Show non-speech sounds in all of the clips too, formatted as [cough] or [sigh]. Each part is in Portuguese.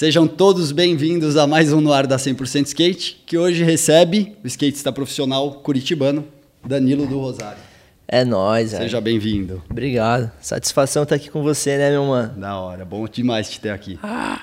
Sejam todos bem-vindos a mais um No Ar da 100% Skate, que hoje recebe o skatista profissional curitibano, Danilo do Rosário. É nóis. Seja bem-vindo. Obrigado. Satisfação estar aqui com você, né, meu mano? Da hora, bom demais te ter aqui. Ah.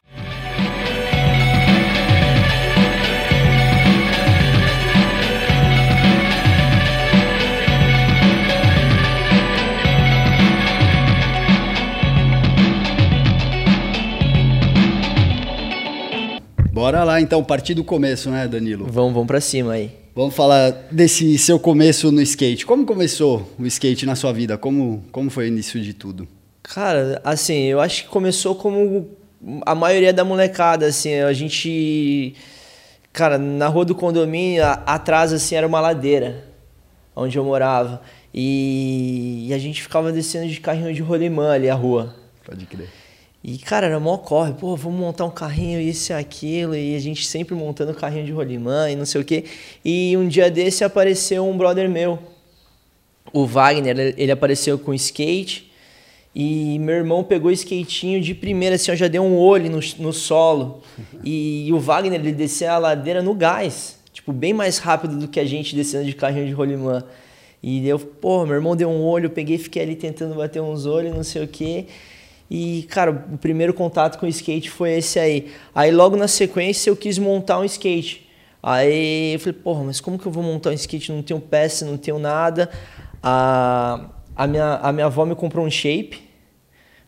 Bora lá então, partir do começo, né, Danilo? Vamos, vamos pra cima aí. Vamos falar desse seu começo no skate. Como começou o skate na sua vida? Como, como foi o início de tudo? Cara, assim, eu acho que começou como a maioria da molecada, assim, a gente... Cara, na rua do condomínio, atrás, assim, era uma ladeira, onde eu morava. E, e a gente ficava descendo de carrinho de rolimã ali a rua. Pode crer. E, cara, era mó corre, pô, vamos montar um carrinho, isso e aquilo, e a gente sempre montando carrinho de rolimã e não sei o quê. E um dia desse apareceu um brother meu, o Wagner, ele apareceu com skate, e meu irmão pegou o skatinho de primeira, assim, eu já dei um olho no, no solo. [laughs] E, e o Wagner, ele descia a ladeira no gás, tipo, bem mais rápido do que a gente descendo de carrinho de rolimã. E eu, pô, meu irmão deu um olho, eu peguei fiquei ali tentando bater uns olhos, não sei o quê. E, cara, o primeiro contato com o skate foi esse aí. Aí, logo na sequência, eu quis montar um skate. Aí eu falei, porra, mas como que eu vou montar um skate? Não tenho peça, não tenho nada. A, a, minha, a minha avó me comprou um shape.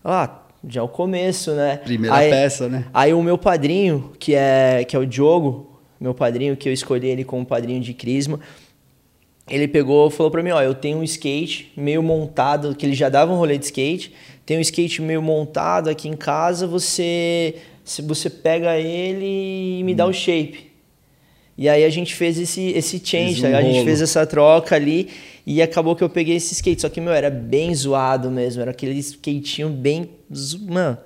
Ah, já é o começo, né? Primeira aí, peça, né? Aí o meu padrinho, que é, que é o Diogo, meu padrinho, que eu escolhi ele como padrinho de Crisma, ele pegou falou pra mim, ó, eu tenho um skate meio montado, que ele já dava um rolê de skate, tem um skate meio montado aqui em casa, você você pega ele e me dá o shape. E aí a gente fez esse, esse change, tá? a gente fez essa troca ali e acabou que eu peguei esse skate. Só que, meu, era bem zoado mesmo, era aquele skatinho bem. Mano,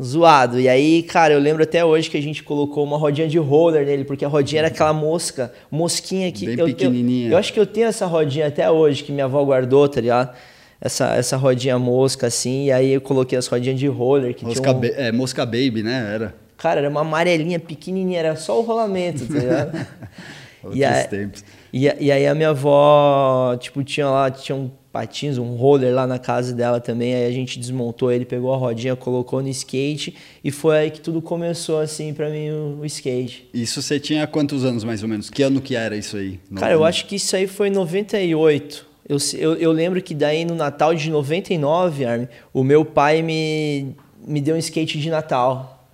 zoado. E aí, cara, eu lembro até hoje que a gente colocou uma rodinha de roller nele, porque a rodinha era aquela mosca, mosquinha que. Bem eu, pequenininha. Eu, eu, acho que eu tenho essa rodinha até hoje, que minha avó guardou, tá ligado? Essa, essa rodinha mosca, assim, e aí eu coloquei as rodinhas de roller. Que mosca, um... é, mosca baby, né? Era. Cara, era uma amarelinha pequenininha, era só o rolamento, tá ligado? [laughs] Outros e aí, tempos. E, e aí a minha avó, tipo, tinha lá, tinha um patins, um roller lá na casa dela também. Aí a gente desmontou ele, pegou a rodinha, colocou no skate e foi aí que tudo começou assim para mim o, o, skate. Isso você tinha quantos anos mais ou menos? Que ano que era isso aí? Cara, eu acho que isso aí foi em 98. Eu, eu, eu lembro que daí no Natal de 99, Armin, o meu pai me, me deu um skate de Natal.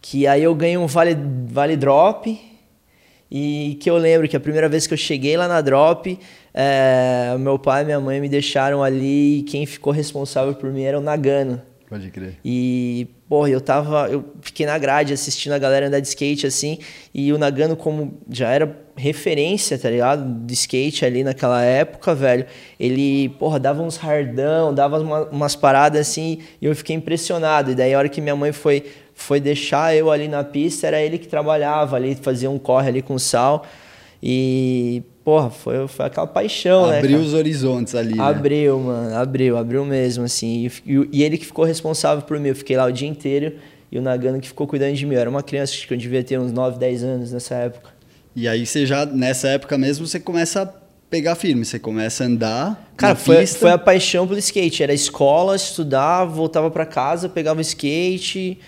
Que aí eu ganhei um vale, vale drop e que eu lembro que a primeira vez que eu cheguei lá na Drop, é, meu pai e minha mãe me deixaram ali e quem ficou responsável por mim era o Nagano. Pode crer. E, porra, eu tava. Eu fiquei na grade assistindo a galera andar de skate assim. E o Nagano, como já era referência, tá ligado? De skate ali naquela época, velho. Ele, porra, dava uns hardão, dava uma, umas paradas assim. E eu fiquei impressionado. E daí, a hora que minha mãe foi foi deixar eu ali na pista, era ele que trabalhava ali, fazia um corre ali com sal. E, porra, foi, foi aquela paixão, abriu né? Abriu os horizontes ali. Né? Abriu, né? mano, abriu, abriu mesmo, assim. E, e, ele que ficou responsável por mim. Eu fiquei lá o dia inteiro e o Nagano que ficou cuidando de mim. Eu era uma criança, acho que eu devia ter uns 9, 10 anos nessa época. E aí você já, nessa época mesmo, você começa a pegar firme, você começa a andar. Cara, foi, pista. foi a paixão pelo skate. Era escola, estudar, voltava para casa, pegava o skate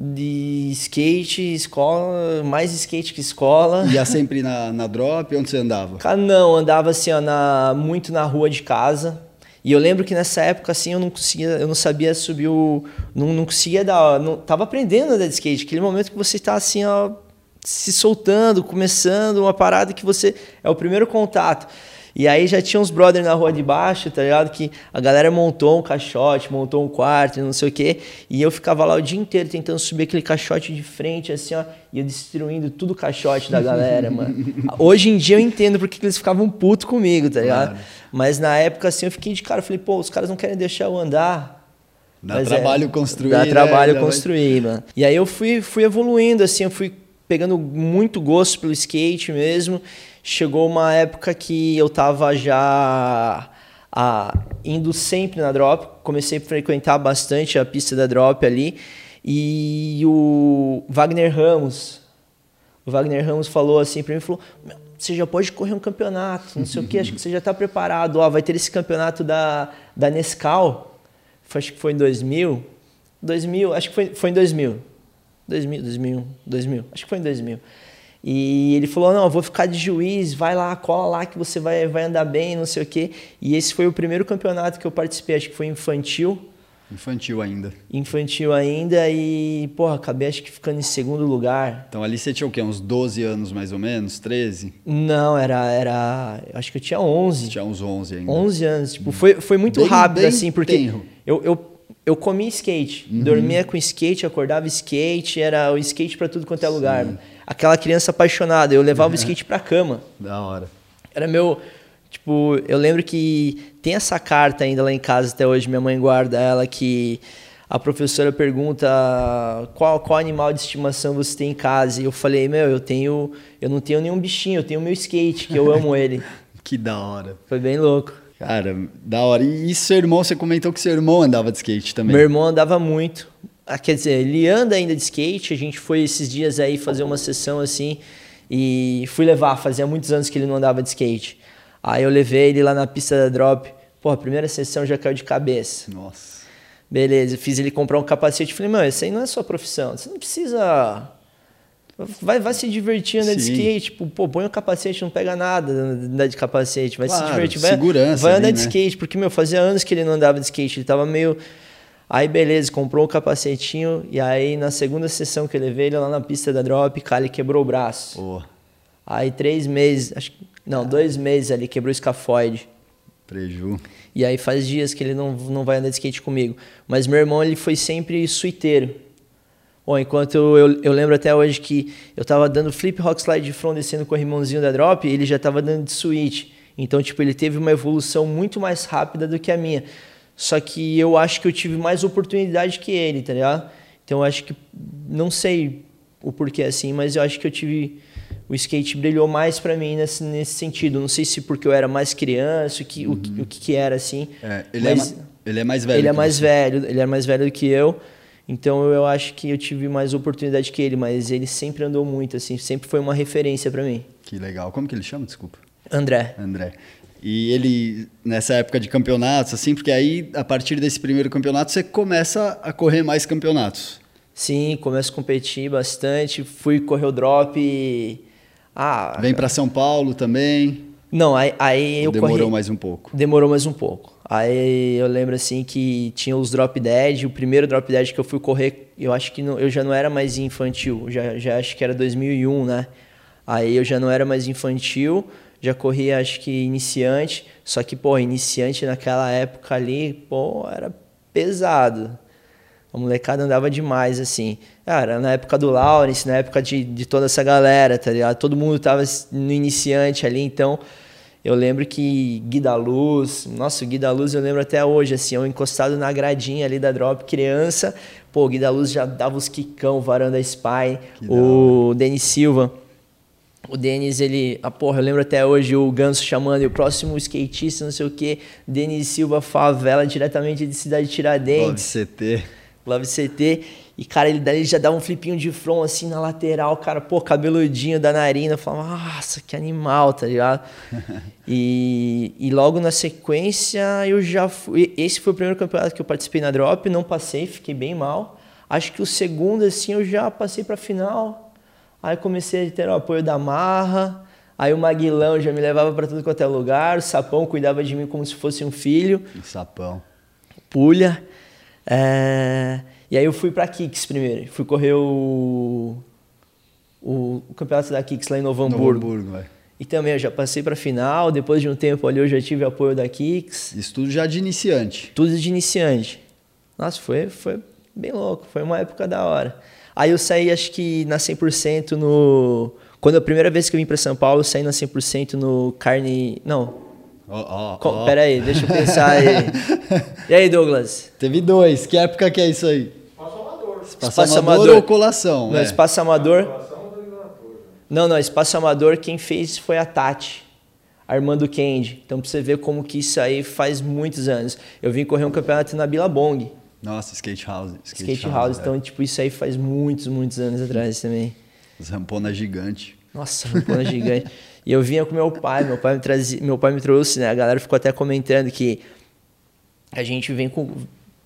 de skate, escola, mais skate que escola. Ia sempre na, na drop? Onde você andava? Cara, não, andava assim, ó, na, muito na rua de casa. E eu lembro que nessa época, assim, eu não conseguia, eu não sabia subir o. Não, não conseguia dar. Não, tava aprendendo a andar de skate. Aquele momento que você está assim, ó, se soltando, começando uma parada que você. É o primeiro contato. E aí já tinha uns brothers na rua de baixo, tá ligado? Que a galera montou um caixote, montou um quarto, não sei o quê. E eu ficava lá o dia inteiro tentando subir aquele caixote de frente, assim, ó. E eu destruindo tudo o caixote da galera, mano. [laughs] Hoje em dia eu entendo porque eles ficavam putos comigo, tá ligado? Claro. Mas na época, assim, eu fiquei de cara. Eu falei, pô, os caras não querem deixar eu andar. Dá Mas trabalho é, construir. Dá né? trabalho construir, mano. E aí eu fui, fui evoluindo, assim, eu fui pegando muito gosto pelo skate mesmo chegou uma época que eu tava já a, indo sempre na drop, comecei a frequentar bastante a pista da drop ali. E o, Wagner Ramos. O Wagner Ramos falou assim pra mim, falou, você já pode correr um campeonato, não sei o que, acho que você já está preparado. Ó, vai ter esse campeonato da, da Nescau, acho que foi em 2000, 2000, acho que foi, foi em 2000. 2000, 2001, 2000, acho que foi em 2000. E ele falou: Não, eu vou ficar de juiz, vai lá, cola lá que você vai, vai andar bem, não sei o quê. E esse foi o primeiro campeonato que eu participei, acho que foi infantil. Infantil ainda. Infantil ainda e, porra, acabei acho que ficando em segundo lugar. Então ali você tinha o quê? Uns 12 anos mais ou menos? 13? Não, era. era acho que eu tinha 11. Você tinha uns 11 ainda. 11 anos. Tipo, foi, foi muito bem, rápido, bem assim, porque eu, eu, eu comia skate. Uhum. Dormia com skate, acordava skate, era o skate para tudo quanto é lugar. Sim. Aquela criança apaixonada, eu levava o skate pra cama. Da hora. Era meu Tipo, eu lembro que tem essa carta ainda lá em casa até hoje, minha mãe guarda ela, que a professora pergunta qual, qual animal de estimação você tem em casa. E eu falei, meu, eu tenho. Eu não tenho nenhum bichinho, eu tenho meu skate, que eu amo ele. [laughs] que da hora. Foi bem louco. Cara, da hora. E, e seu irmão, você comentou que seu irmão andava de skate também. Meu irmão andava muito. Ah, quer dizer, ele anda ainda de skate. A gente foi esses dias aí fazer uma sessão assim. E fui levar, fazia muitos anos que ele não andava de skate. Aí eu levei ele lá na pista da drop. Pô, a primeira sessão já caiu de cabeça. Nossa. Beleza, fiz ele comprar um capacete. Falei, mano, isso aí não é sua profissão. Você não precisa. Vai, vai se divertir andando de skate. Tipo, pô, põe o um capacete, não pega nada andar de capacete. Vai claro, se divertir. Vai, segurança vai andar ali, de né? skate. Porque, meu, fazia anos que ele não andava de skate. Ele tava meio. Aí, beleza, comprou um capacetinho. E aí, na segunda sessão que eu levei ele lá na pista da drop, cara, ele quebrou o braço. Oh. Aí, três meses, acho que não, dois meses ali, quebrou o escafoide. Preju. E aí faz dias que ele não, não vai andar de skate comigo. Mas meu irmão, ele foi sempre suiteiro. Bom, enquanto eu, eu, eu, lembro até hoje que eu tava dando flip rock slide de front descendo com o irmãozinho da drop, ele já tava dando de suíte. Então, tipo, ele teve uma evolução muito mais rápida do que a minha. Só que eu acho que eu tive mais oportunidade que ele, tá ligado? Então, eu acho que, não sei o porquê assim, mas eu acho que eu tive o skate brilhou mais para mim nesse, nesse sentido. Não sei se porque eu era mais criança, o que, uhum. o, o que, que era assim. É, ele, é mas é, ele é mais velho. Ele é mais você. velho, ele é mais velho do que eu. Então eu acho que eu tive mais oportunidade que ele, mas ele sempre andou muito, assim, sempre foi uma referência para mim. Que legal. Como que ele chama? Desculpa. André. André. E ele, nessa época de campeonatos, assim, porque aí, a partir desse primeiro campeonato, você começa a correr mais campeonatos. Sim, começo a competir bastante. Fui correr o drop ah, Vem para São Paulo também? Não, aí, aí eu Demorou corri... mais um pouco. Demorou mais um pouco. Aí eu lembro assim que tinha os drop dead, o primeiro drop dead que eu fui correr, eu acho que não, eu já não era mais infantil, já, já acho que era 2001, né? Aí eu já não era mais infantil, já corria acho que iniciante, só que pô, iniciante naquela época ali, pô, era pesado. A molecada andava demais, assim. Cara, na época do Lawrence, na época de, de toda essa galera, tá ligado? Todo mundo tava no iniciante ali, então eu lembro que Gui da Luz, nossa, o Gui da Luz eu lembro até hoje, assim, eu encostado na gradinha ali da drop, criança, pô, o Gui da Luz já dava os quicão, varanda spy, o Denis Silva. O Denis, ele. Ah, porra, eu lembro até hoje o Ganso chamando o próximo skatista, não sei o quê. Denis Silva, favela, diretamente de Cidade Tiradentes. Pode CT. Love CT. E, cara, ele, ele já dava um flipinho de front assim na lateral, cara, pô, cabeludinho da narina. Eu falava, nossa, que animal, tá ligado? [laughs] e, e logo na sequência eu já fui. Esse foi o primeiro campeonato que eu participei na drop, não passei, fiquei bem mal. Acho que o segundo, assim, eu já passei pra final. Aí comecei a ter o apoio da Marra. Aí o Maguilão já me levava para tudo quanto é lugar. O Sapão cuidava de mim como se fosse um filho. O Sapão. Pulha. É... E aí eu fui para Kicks primeiro. Fui correr o... o, campeonato da Kicks lá em Novo Hamburgo. Novo Hamburgo, vai. E também eu já passei para final. Depois de um tempo ali eu já tive apoio da Kicks. Isso tudo já de iniciante. Tudo de iniciante. Nossa, foi, foi bem louco. Foi uma época da hora. Aí eu saí, acho que na 100% no... Quando a primeira vez que eu vim para São Paulo, eu saí na 100% no carne... Não, Oh, oh, oh. Pera aí, deixa eu pensar aí. [laughs] e aí, Douglas? Teve dois. Que época que é isso aí? Espaço Amador. Espaço, Espaço Amador, Amador ou colação? Não, é. Espaço Amador. Não, não, Espaço Amador quem fez foi a Tati, a irmã do Kendi. Então pra você ver como que isso aí faz muitos anos. Eu vim correr um campeonato na Billabong. Nossa, skate house. Skate, skate house. house. É. Então, tipo, isso aí faz muitos, muitos anos atrás também. As ramponas gigantes. Nossa, rampona gigante. [laughs] E eu vinha com meu pai, meu pai me trazia, meu pai me trouxe, né? A galera ficou até comentando que a gente vem com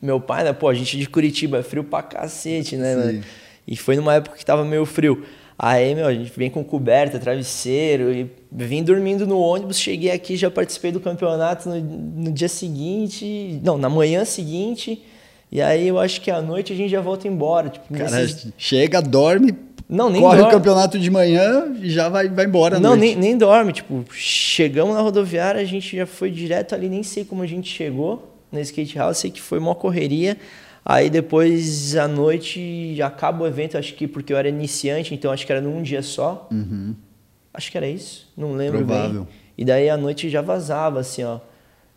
meu pai, né? Pô, a gente é de Curitiba, é frio pra cacete, né, mano? E foi numa época que tava meio frio. Aí, meu, a gente vem com coberta, travesseiro e vim dormindo no ônibus, cheguei aqui, já participei do campeonato no, no dia seguinte, não, na manhã seguinte. E aí eu acho que à noite a gente já volta embora. Tipo, Cara, nesses... chega, dorme, não, nem corre dorme. o campeonato de manhã e já vai, vai embora. Não, nem, nem dorme. Tipo, chegamos na rodoviária, a gente já foi direto ali, nem sei como a gente chegou na skate house, sei que foi uma correria. Aí depois à noite acaba o evento, acho que porque eu era iniciante, então acho que era num dia só. Uhum. Acho que era isso, não lembro Provável. bem. E daí à noite já vazava, assim, ó.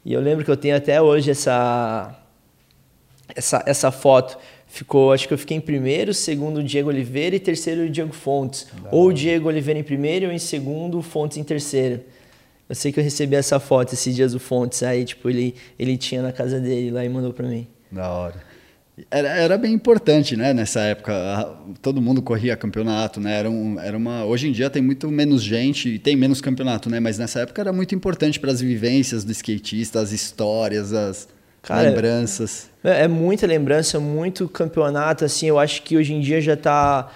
E eu lembro que eu tenho até hoje essa, essa, essa foto. Ficou, acho que eu fiquei em primeiro, segundo o Diego Oliveira e terceiro o Diego Fontes. Não. Ou o Diego Oliveira em primeiro ou em segundo, Fontes em terceiro. Eu sei que eu recebi essa foto esses dias do Fontes, aí tipo, ele, ele tinha na casa dele lá e mandou para mim. Da hora. Era, era bem importante, né? Nessa época, todo mundo corria campeonato, né? Era, um, era uma. Hoje em dia tem muito menos gente e tem menos campeonato, né? Mas nessa época era muito importante para as vivências do skatista, as histórias, as Cara, lembranças. É, muita lembrança, muito campeonato. Assim, eu acho que hoje em dia já está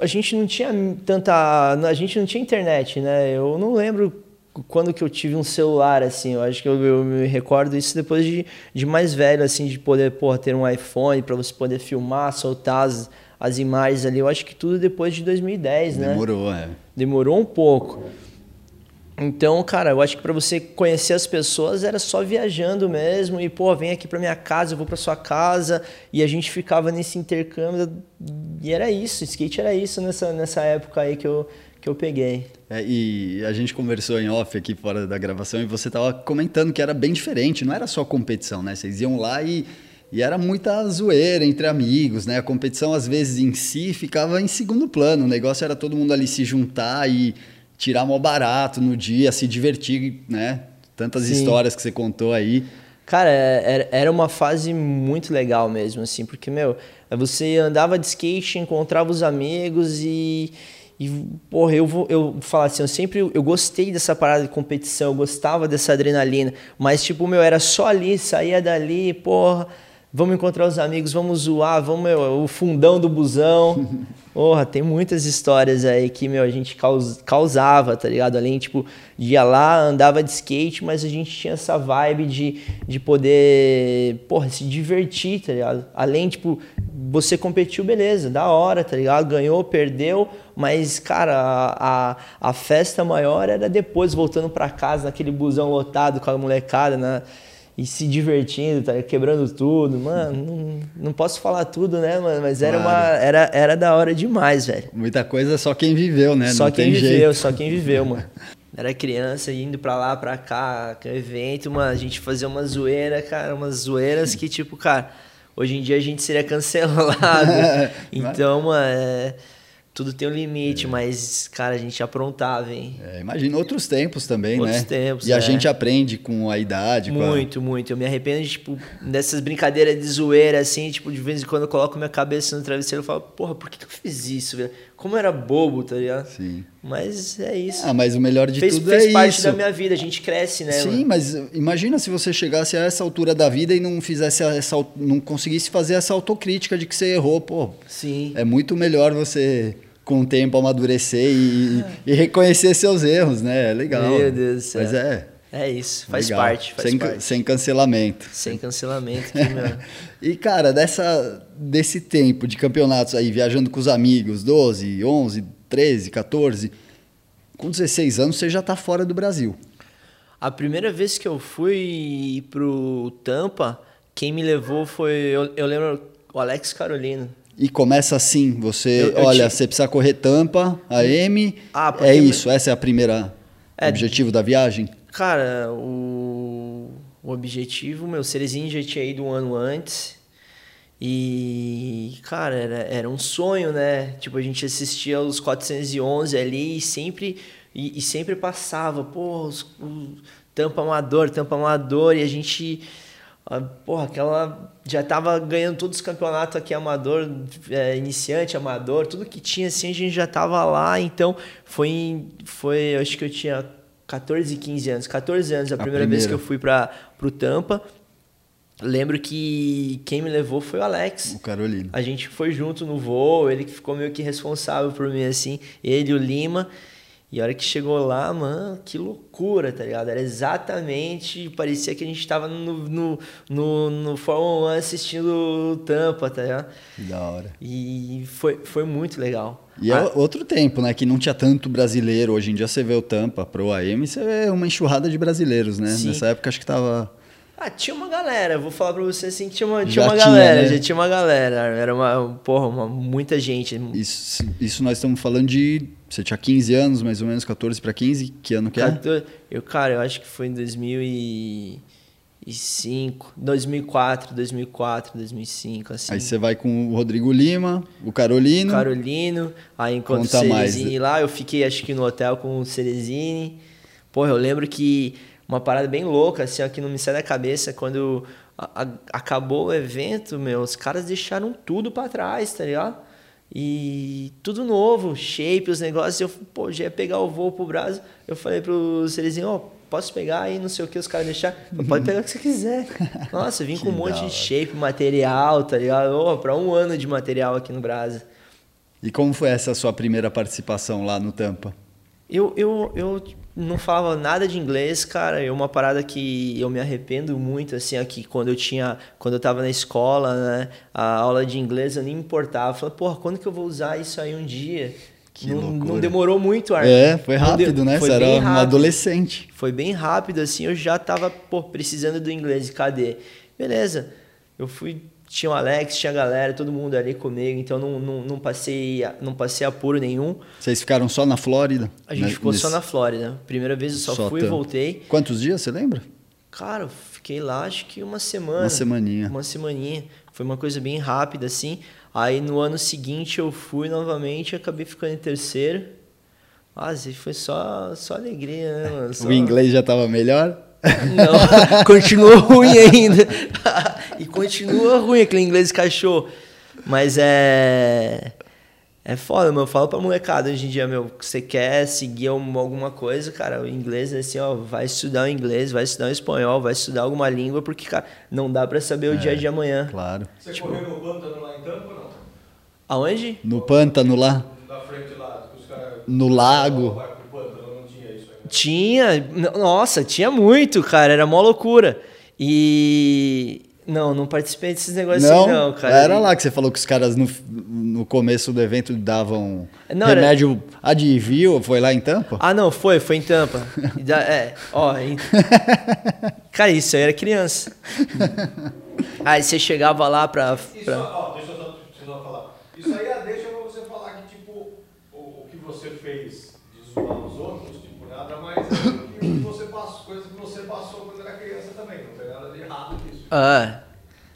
a gente não tinha tanta a gente não tinha internet né eu não lembro quando que eu tive um celular, assim, eu acho que eu, eu me recordo isso depois de, de mais velho, assim, de poder, porra, ter um iPhone para você poder filmar, soltar as, as imagens ali. Eu acho que tudo depois de 2010, né? Demorou, é. Demorou um pouco. Então, cara, eu acho que para você conhecer as pessoas era só viajando mesmo e, pô, vem aqui para minha casa, eu vou para sua casa e a gente ficava nesse intercâmbio e era isso, skate era isso nessa, nessa época aí que eu, que eu peguei. É, e a gente conversou em off aqui fora da gravação e você estava comentando que era bem diferente, não era só competição, né? Vocês iam lá e, e era muita zoeira entre amigos, né? A competição, às vezes, em si ficava em segundo plano. O negócio era todo mundo ali se juntar e tirar mó barato no dia, se divertir, né? Tantas Sim. histórias que você contou aí. Cara, é, era uma fase muito legal mesmo, assim, porque, meu, você andava de skate, encontrava os amigos e e, porra, eu vou eu falar assim, eu sempre eu gostei dessa parada de competição, eu gostava dessa adrenalina, mas tipo, meu, era só ali, saía dali, porra, vamos encontrar os amigos, vamos zoar, vamos, meu, o fundão do busão. [laughs] Porra, tem muitas histórias aí que, meu, a gente caus, causava, tá ligado? Além, tipo, ia lá, andava de skate, mas a gente tinha essa vibe de, de poder, porra, se divertir, tá ligado? Além, tipo, você competiu, beleza, da hora, tá ligado? Ganhou, perdeu, mas, cara, a, a, a festa maior era depois, voltando para casa, naquele busão lotado com a molecada, né? E se divertindo, tá quebrando tudo. Mano, não, não posso falar tudo, né, mano? Mas era, claro. uma, era, era da hora demais, velho. Muita coisa só quem viveu, né? Só não quem viveu, jeito. só quem viveu, mano. [laughs] Era criança indo pra lá, pra cá, evento, mano. A gente fazia uma zoeira, cara, umas zoeiras que, tipo, cara, hoje em dia a gente seria cancelado. [laughs] então, mano, é tudo tem um limite, é. mas, cara, a gente aprontava, hein? É, imagina outros tempos também, outros né? Outros tempos, E a é. gente aprende com a idade. Muito, a... muito. Eu me arrependo, tipo, dessas brincadeiras de zoeira, assim, tipo, de vez em quando eu coloco minha cabeça no travesseiro e falo, porra, por que, que eu fiz isso, velho? Como era bobo, tá ligado? Sim. Mas é isso. Ah, mas o melhor de fez, tudo fez é isso. Fez parte da minha vida, a gente cresce, né? Sim, mano? mas imagina se você chegasse a essa altura da vida e não fizesse essa, não conseguisse fazer essa autocrítica de que você errou, pô. Sim. É muito melhor você com o tempo amadurecer e, e, reconhecer seus erros, né? É legal. Meu Deus do céu. Mas é. É isso, faz legal. parte, faz sem, parte. Sem cancelamento. Sem cancelamento. Que, [laughs] meu... e, cara, dessa, desse tempo de campeonatos aí, viajando com os amigos, 12, 11, 13, 14, com 16 anos você já está fora do Brasil. A primeira vez que eu fui pro Tampa, quem me levou foi, eu, eu lembro, o Alex Carolino. E começa assim, você, eu, eu olha, te... você precisa correr tampa, AM, ah, é isso, essa é a primeira é, objetivo da viagem? Cara, o, o objetivo, meu, Cerezinho já tinha ido um ano antes e, cara, era, era um sonho, né? Tipo, a gente assistia os 411 ali e sempre, e, e sempre passava, pô, os, o, tampa amador, tampa amador, e a gente Ah, Porra, aquela. Já tava ganhando todos os campeonatos aqui, amador, é, iniciante, amador, tudo que tinha assim, a gente já tava lá. Então, foi. foi acho que eu tinha 14, 15 anos. 14 anos a, primeira, vez que primeira. eu fui para pro Tampa. Lembro que quem me levou foi o Alex. O Carolina. A gente foi junto no voo, ele que ficou meio que responsável por mim, assim, ele e o Lima. E a hora que chegou lá, mano, que loucura, tá ligado? Era exatamente, parecia que a gente tava no, no, no, no Fórmula 1 assistindo o Tampa, tá ligado? Que da hora. E foi, foi muito legal. E é Ah, outro tempo, né? Que não tinha tanto brasileiro. Hoje em dia você vê o Tampa Pro AM, você vê uma enxurrada de brasileiros, né? Sim. Nessa época acho que tava. Ah, tinha uma galera, vou falar pra você assim, que tinha uma, Já tinha uma tinha, galera, né? já tinha uma galera. Era uma, porra, uma, muita gente. Isso, isso nós estamos falando de. Você tinha 15 anos, mais ou menos, 14 para 15. Que ano que é? 14 Eu, cara, eu acho que foi em 2005, 2004, 2004, 2005, assim. Aí você vai com o Rodrigo Lima, o Carolino. Carolino, aí enquanto o Conta mais. Cerezini lá, eu fiquei acho que no hotel com o Cerezini. Porra, eu lembro que uma parada bem louca, assim, ó, que não me sai da cabeça, quando a- a- acabou o evento, meu, os caras deixaram tudo pra trás, tá ligado? E tudo novo, shape, os negócios. Eu, pô, já ia pegar o voo pro Brasil. Eu falei pro Cerezinho, ó, posso pegar aí, não sei o que, os caras deixaram. Pode pegar o que você quiser. [laughs] Nossa, eu vim com um monte de shape, material, tá ligado? Ô, pra um ano de material aqui no Brasil. E como foi essa sua primeira participação lá no Tampa? Eu, eu, eu não falava nada de inglês, cara. É uma parada que eu me arrependo muito, assim, aqui quando eu tinha, quando eu tava na escola, né? A aula de inglês eu nem me importava. Eu falei, porra, quando que eu vou usar isso aí um dia? Que não, loucura. não demorou muito, Arthur. É, foi rápido, né? Foi Você era um rápido. adolescente. Foi bem rápido, assim, eu já tava, pô, precisando do inglês, cadê? Beleza, eu fui, tinha o Alex, tinha a galera, todo mundo ali comigo, então não, não, não, passei, não passei apuro nenhum. Vocês ficaram só na Flórida? A gente né? ficou só Nesse- na Flórida. Primeira vez eu só, Só fui e voltei. Quantos dias, você lembra? Cara, fiquei lá acho que uma semana. Uma semaninha. Uma semaninha. Foi uma coisa bem rápida, assim. Aí no ano seguinte eu fui novamente e acabei ficando em terceiro. Ah, assim, foi só, só alegria, né, mano? [laughs] Só- O inglês já estava melhor? Não, [laughs] continua ruim ainda. [laughs] e continua ruim aquele inglês cachorro. Mas é. É foda, meu. Eu falo pra molecada hoje em dia, meu, que você quer seguir um- alguma coisa, cara, o inglês é assim, ó, vai estudar o inglês, vai estudar o espanhol, vai estudar alguma língua, porque, cara, não dá pra saber o dia de amanhã. Claro. Você correu no pântano lá em Tampa ou não? Aonde? No pântano lá, Da frente lá, os caras. no lago. Vai pro pântano, não tinha isso nossa, tinha muito, cara, era mó loucura. E. Não, não participei desses negócios Não, assim, não, cara. era lá que você falou que os caras no, no começo do evento davam Não, era- remédio adivio, foi lá em Tampa? Ah, não, foi, foi em Tampa. [laughs] Da- é, ó. em- Cara, isso aí era criança. [laughs] Aí você chegava lá pra. Isso, pra- ó, deixa eu só, deixa eu só falar. Isso aí é deixa pra você falar que, tipo, o, o que você fez de zoar os outros, mais é que você passou, coisa que você passou quando era criança também. Não tem nada de errado nisso. Ah,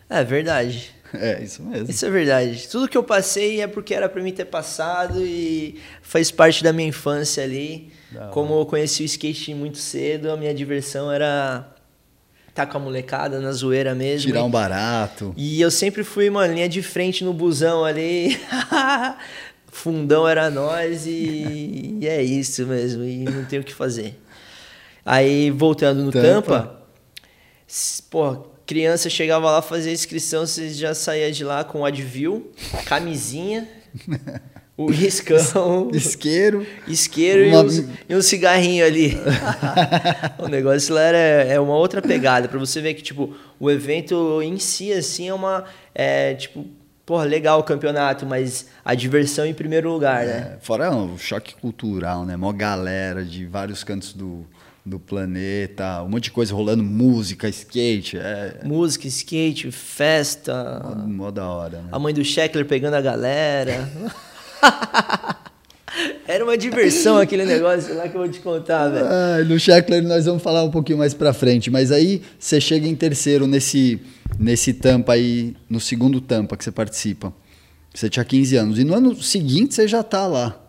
é verdade. É, isso mesmo. Isso é verdade. Tudo que eu passei é porque era pra mim ter passado e faz parte da minha infância ali. Da Como eu conheci o skate muito cedo, a minha diversão era estar com a molecada na zoeira mesmo. Tirar um barato. E eu sempre fui, mano, linha de frente no busão ali. [laughs] Fundão era nós e, e é isso mesmo. E não tem o que fazer. Aí, voltando no Tampa. Tampa, pô, criança chegava lá fazer inscrição, você já saía de lá com o Advil, camisinha, o [laughs] riscão, Isqueiro. isqueiro Uma- e, uns- e um cigarrinho ali. [laughs] o negócio lá era, é uma outra pegada, pra você ver que, tipo, o evento em si, assim, é uma. É, tipo, porra, legal o campeonato, mas a diversão em primeiro lugar, né? É, fora o choque cultural, né? Mó galera de vários cantos do, do planeta, um monte de coisa rolando, música, skate, é Música, skate, festa. mó, mó da hora, né? A mãe do Sheckler pegando a galera. [laughs] Era uma diversão aquele negócio lá que eu vou te contar, velho. Ah, no Shackler nós vamos falar um pouquinho mais pra frente, mas aí você chega em terceiro nesse, nesse tampa aí, no segundo tampa que você participa. Você tinha 15 anos. E no ano seguinte você já tá lá,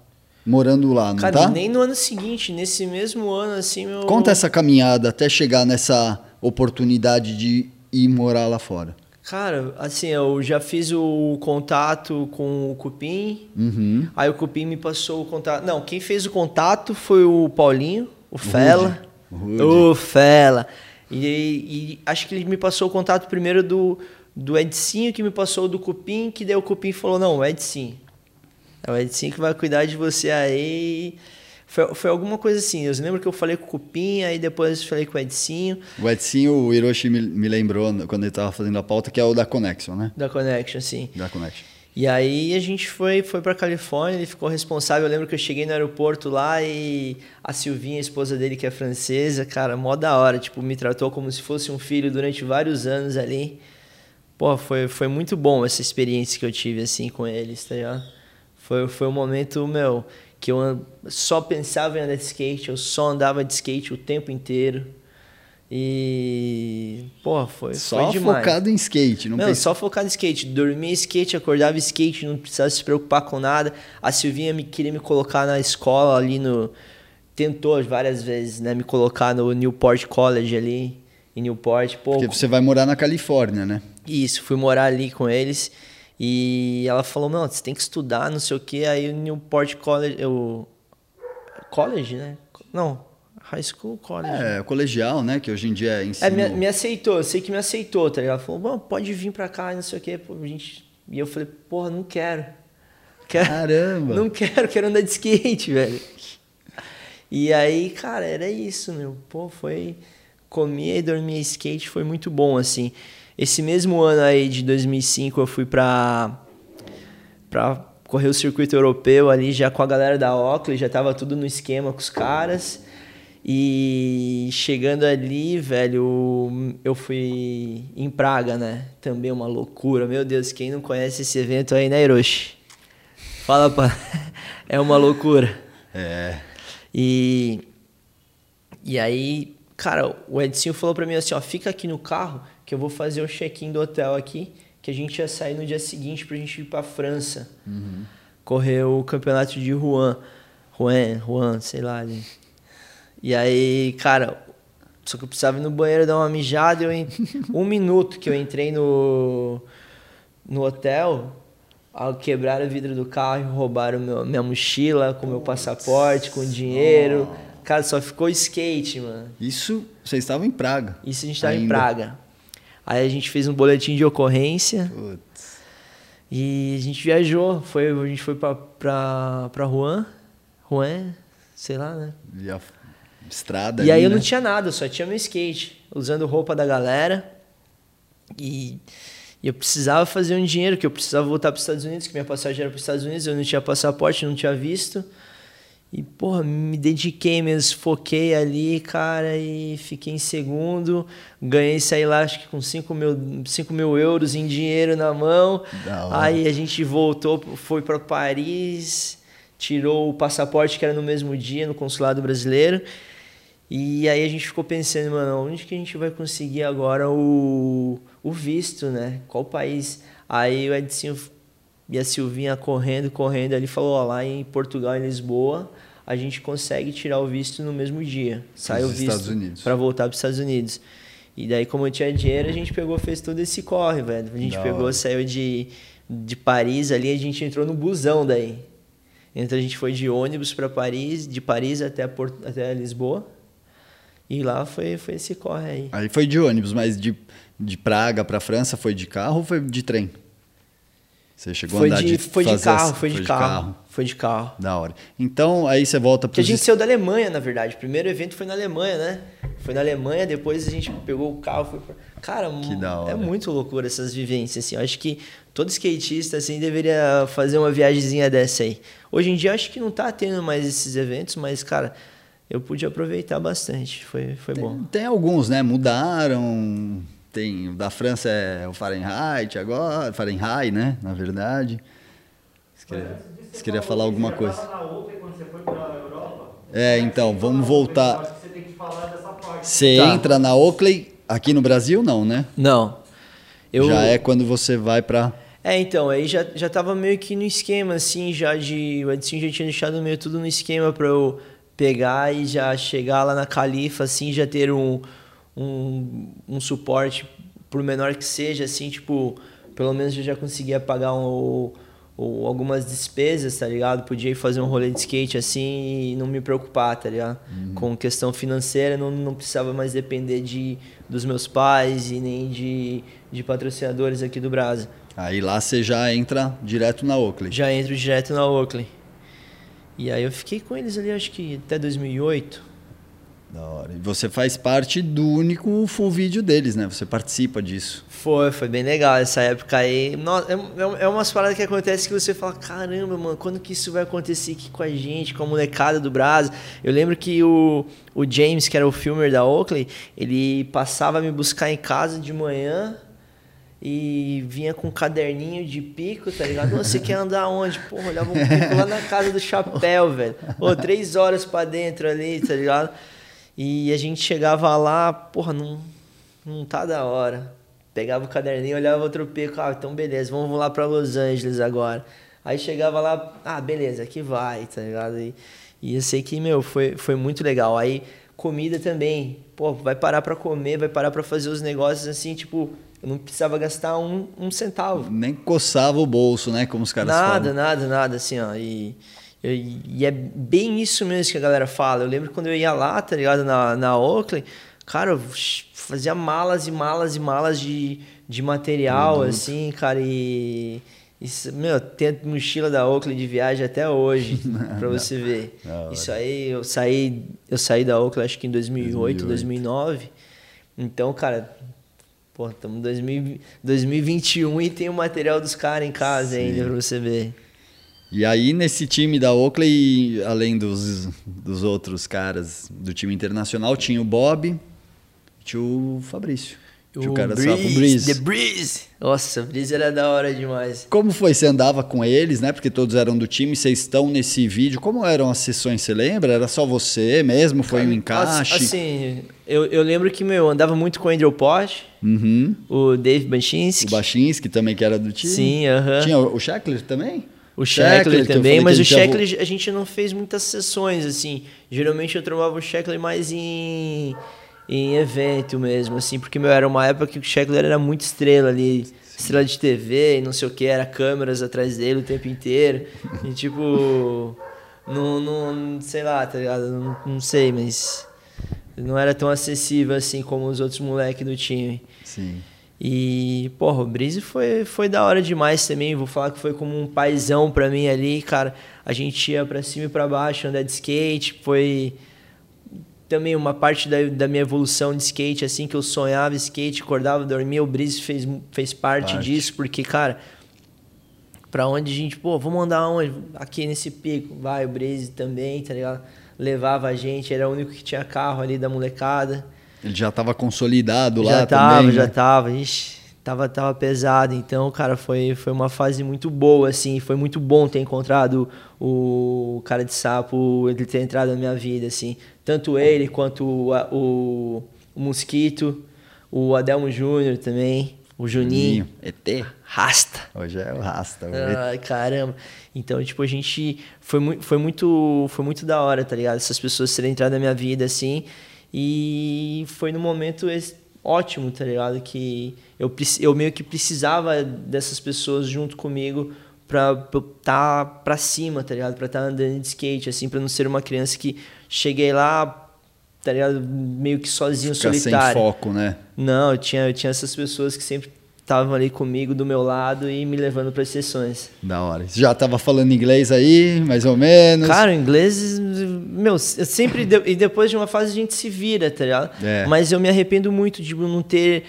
morando lá, não Cara, tá? nem no ano seguinte, nesse mesmo ano, assim, meu. Conta essa caminhada até chegar nessa oportunidade de ir morar lá fora? Cara, assim, eu já fiz o contato com o Cupim. Uhum. Aí o Cupim me passou o contato. Não, quem fez o contato foi o Paulinho, o Fela. O Rude. O Fela. E, e acho que ele me passou o contato primeiro do, do Edcinho, que me passou do Cupim, que daí o Cupim falou: não, o Edcinho. É o Edcinho que vai cuidar de você aí. Foi, foi alguma coisa assim. Eu lembro que eu falei com o Cupim, aí depois falei com o Edcinho, O Edsinho, o Hiroshi me, me lembrou quando ele tava fazendo a pauta, que é o da Connection, né? da Connection, assim. Da Connection. E aí a gente foi, foi pra Califórnia, ele ficou responsável. Eu lembro que eu cheguei no aeroporto lá e a Silvinha, a esposa dele, que é francesa, cara, mó da hora, tipo, me tratou como se fosse um filho durante vários anos ali. Pô, foi, foi muito bom essa experiência que eu tive, assim, com eles, tá ligado? Foi, foi um momento, meu, que eu só pensava em andar de skate, eu só andava de skate o tempo inteiro. E, pô, foi, Só foi demais. focado em skate, não Não, só focar no skate. Dormia skate, acordava skate, não precisava se preocupar com nada. A Silvinha me queria me colocar na escola ali no. Tentou várias vezes, né? Me colocar no Newport College ali, em Newport. Pô, Porque você vai morar na Califórnia, né? isso, fui morar ali com eles. E ela falou: Não, você tem que estudar, não sei o que. Aí o Newport College. Eu... College, né? Não, High School College. É, colegial, né? Que hoje em dia é ensino... É, me, me aceitou, eu sei que me aceitou, tá ligado? Ela falou, Bom, pode vir pra cá, não sei o quê. Pô, gente... E eu falei, porra, não quero. quero Caramba! [laughs] Não quero, quero andar de skate, [laughs] velho. E aí, cara, era isso, meu. Pô, foi. Comia e dormia skate, foi muito bom, assim. Esse mesmo ano aí de 2005 eu fui pra. pra correr o circuito europeu ali já com a galera da Oakley, já tava tudo no esquema com os caras. E chegando ali, velho, eu fui em Praga, né? Também uma loucura. Meu Deus, quem não conhece esse evento aí, né, Hiroshi? Fala, pra... [laughs] É uma loucura. É. E, e aí, cara, o Edinho falou pra mim assim, ó, fica aqui no carro que eu vou fazer o check-in do hotel aqui, que a gente ia sair no dia seguinte pra gente ir pra França. Correr o campeonato de Rouen. Rouen, Rouen, sei lá. ali. E aí, cara, só que eu precisava ir no banheiro dar uma mijada, eu en- um minuto que eu entrei no, no hotel, ao quebrar o vidro do carro e roubaram meu, minha mochila com meu passaporte, com dinheiro. Cara, só ficou skate, mano. Isso, vocês estavam em Praga. Isso a gente tava em. Praga. Aí a gente fez um boletim de ocorrência Putz. e a gente viajou. Foi, a gente foi pra, pra, pra Rouen. Rouen, sei lá, né? A estrada E aí ali, eu né? não tinha nada, só tinha meu skate, usando roupa da galera. E, e eu precisava fazer um dinheiro, que eu precisava voltar para os Estados Unidos, que minha passagem era para os Estados Unidos, eu não tinha passaporte, não tinha visto. E, porra, me dediquei mesmo, foquei ali, cara, e fiquei em segundo. Ganhei, saí lá, acho que com 5 mil, 5 mil euros em dinheiro na mão. Aí a gente voltou, foi para Paris, tirou o passaporte que era no mesmo dia no consulado brasileiro. E aí a gente ficou pensando, mano, onde que a gente vai conseguir agora o, o visto, né? Qual país? Aí o Edinho e a Silvinha correndo, correndo, ali falou, ó, lá em Portugal, em Lisboa, a gente consegue tirar o visto no mesmo dia. Sai o Pros visto para voltar para os Estados Unidos. E daí, como eu tinha dinheiro, a gente pegou, fez todo esse corre, velho. A gente Da pegou, hora. saiu de, de Paris ali, a gente entrou no busão daí. Então a gente foi de ônibus para Paris, de Paris até, Porto, até Lisboa. E lá foi, foi esse corre aí. Aí foi de ônibus, mas de, de Praga pra França foi de carro ou foi de trem? Você chegou Foi a andar de, de, foi de carro, essa- foi de carro. Foi de carro. Da hora. Então, aí você volta Porque a para gente saiu da Alemanha, na verdade. O primeiro evento foi na Alemanha, né? Foi na Alemanha, depois a gente pegou o carro, foi pra... Cara, Que da hora. é muito loucura essas vivências, assim. Eu acho que todo skatista, assim, deveria fazer uma viagemzinha dessa aí. Hoje em dia, acho que não tá tendo mais esses eventos, mas, cara, eu pude aproveitar bastante. Foi, foi bom. Tem alguns, né? Mudaram. Tem o da França é o Fahrenheit agora, Fahrenheit, né? Na verdade. Você queria, você queria falar alguma coisa? Você na outra quando você foi pra Europa? É, então, vamos voltar. Acho que você tem que falar dessa parte. Você Tá. entra na Oakley aqui no Brasil, não, né? Não. Eu... Já é quando você vai pra. É, então, aí já, já tava meio que no esquema, assim, já de. O Edson já tinha deixado meio tudo no esquema pra eu pegar e já chegar lá na Califa, assim, já ter um, um, um suporte por menor que seja, assim, tipo, pelo menos eu já conseguia pagar um, um, algumas despesas, tá ligado? Podia ir fazer um rolê de skate assim e não me preocupar, tá ligado? Uhum. Com questão financeira, não, não precisava mais depender de, dos meus pais e nem de, de patrocinadores aqui do Brasil. Aí lá você já entra direto na Oakley. Já entro direto na Oakley. E aí eu fiquei com eles ali, acho que até 2008. Da hora. E você faz parte do único full vídeo deles, né? Você participa disso. Foi, foi bem legal essa época aí. É, é, é umas paradas que acontecem que você fala, caramba, mano, quando que isso vai acontecer aqui com a gente, com a molecada do Brasil? Eu lembro que o, o James, que era o filmer da Oakley, ele passava a me buscar em casa de manhã e vinha com um caderninho de pico, tá ligado? Você quer andar onde? Porra, olhava um pico lá na casa do chapéu, [laughs] velho. Pô, três horas pra dentro ali, tá ligado? E a gente chegava lá, porra, não, não tá da hora. Pegava o caderninho, olhava outro pico, ah, então beleza, vamos lá para Los Angeles agora. Aí chegava lá, ah, beleza, aqui vai, tá ligado? E, e eu sei que, meu, foi, foi muito legal. Aí comida também, pô, vai parar para comer, vai parar para fazer os negócios assim, tipo, eu não precisava gastar um, um centavo. Nem coçava o bolso, né, como os caras nada, falam. Nada, nada, nada, assim, ó. E e é bem isso mesmo que a galera fala. Eu lembro quando eu ia lá, tá ligado? Na, na Oakley, cara, eu fazia malas e malas e malas de, de material, assim, cara, e. Isso, meu, a mochila da Oakley de viagem até hoje, [laughs] para você ver. Isso aí, eu saí, eu saí da Oakley acho que em 2008, 2008. 2009. Então, cara, pô, estamos em 2021 e tem o material dos caras em casa Sim. ainda para você ver. E aí, nesse time da Oakley, além dos, dos outros caras do time internacional, tinha o Bob tinha o Fabrício. Tinha o, cara Breeze, o Breeze. The Breeze. Nossa, o Breeze era da hora demais. Como foi? Você andava com eles, né? Porque todos eram do time, vocês estão nesse vídeo. Como eram as sessões, você lembra? Era só você mesmo? Foi um encaixe? Assim, eu, eu lembro que, meu, eu andava muito com o Andrew Pott, uhum. o Dave Baczynski. O Baczynski também, que era do time. Sim, aham. Uh -huh. Tinha o Shackler também? O Sheckler também, mas o Sheckler a gente não fez muitas sessões, assim. Geralmente eu tomava o Sheckler mais em, em evento mesmo, assim, porque meu, era uma época que o Sheckler era muito estrela ali, Sim. estrela de TV e não sei o que, era câmeras atrás dele o tempo inteiro. e tipo, não, não sei lá, tá ligado? Não, não sei, mas não era tão acessível assim como os outros moleques do time. Sim. E, porra, o Brise foi, foi da hora demais também. Vou falar que foi como um paizão pra mim ali, cara. A gente ia pra cima e pra baixo, andar de skate. Foi também uma parte da, da minha evolução de skate, assim, que eu sonhava skate, acordava, dormia. O Brise fez, fez parte, parte. disso, porque, cara, pra onde a gente, pô, vamos andar onde? Aqui nesse pico. Vai, o Brise também, tá ligado? Levava a gente, era o único que tinha carro ali da molecada. Ele já estava consolidado já lá tava, também. Já estava, já estava. Tava, tava pesado. Então, cara, foi, foi uma fase muito boa, assim. Foi muito bom ter encontrado o cara de sapo, ele ter entrado na minha vida, assim. Tanto ele quanto o, o, o Mosquito, o Adelmo Júnior também, o Juninho. ET. Rasta. Hoje é o Rasta. Ai, caramba. Então, tipo, a gente... Foi, mu foi, muito, foi muito da hora, tá ligado? Essas pessoas terem entrado na minha vida, assim... E foi no momento ótimo, tá ligado? Que eu, eu meio que precisava dessas pessoas junto comigo pra estar tá pra cima, tá ligado? Pra estar tá andando de skate, assim, pra não ser uma criança que cheguei lá, tá ligado? Meio que sozinho, Ficar solitário. sem foco, né? Não, eu tinha, eu tinha essas pessoas que sempre estavam ali comigo do meu lado e me levando para as sessões. Da hora. Já estava falando inglês aí, mais ou menos? Cara, inglês, meu, eu sempre e depois de uma fase a gente se vira, tá ligado? É. Mas eu me arrependo muito de não ter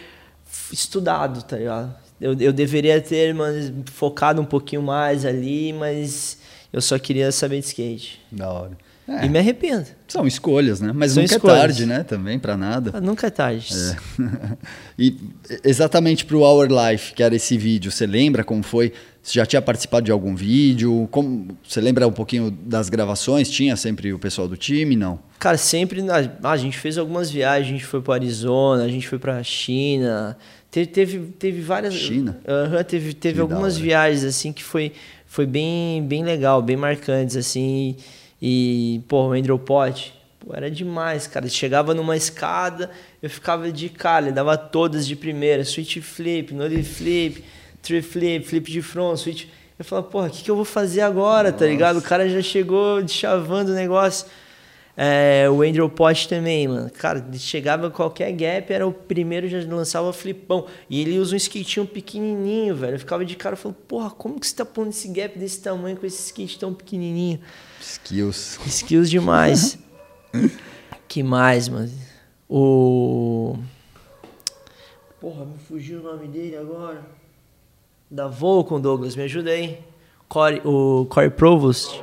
estudado, tá ligado? Eu, eu deveria ter mas, focado um pouquinho mais ali, mas eu só queria saber de skate. Da hora. É. E me arrependo. São escolhas, né? Mas São nunca é escolhas. é tarde, né? Também para nada. Ah, nunca é tarde. É. [laughs] e exatamente para o Our Life, que era esse vídeo, você lembra como foi? Você já tinha participado de algum vídeo? Como, você lembra um pouquinho das gravações? Tinha sempre o pessoal do time? Não? Cara, sempre. Ah, a gente fez algumas viagens. A gente foi para Arizona, a gente foi para China. Teve, teve, teve várias. China? Uh -huh, teve teve algumas viagens assim que foi, foi bem, bem legal, bem marcantes assim. E, pô, o Andrew Pott, Pô, era demais, cara. Chegava numa escada, eu ficava de cara, ele dava todas de primeira, switch flip, nollie flip, tree flip, flip de front, switch. Eu falava, porra, o que, que eu vou fazer agora, Nossa. tá ligado? O cara já chegou chavando o negócio. É, o Andrew Pot também, mano. Cara, ele chegava qualquer gap, era o primeiro, já lançava flipão. E ele usa um skatinho pequenininho, velho. Eu ficava de cara, falando, porra, como que você tá pondo esse gap desse tamanho com esse skate tão pequenininho? Skills. Skills demais. [laughs] que mais, mano? O... Porra, me fugiu o nome dele agora. Da Volcom, Douglas, me ajuda aí. Corey, o Corey Provost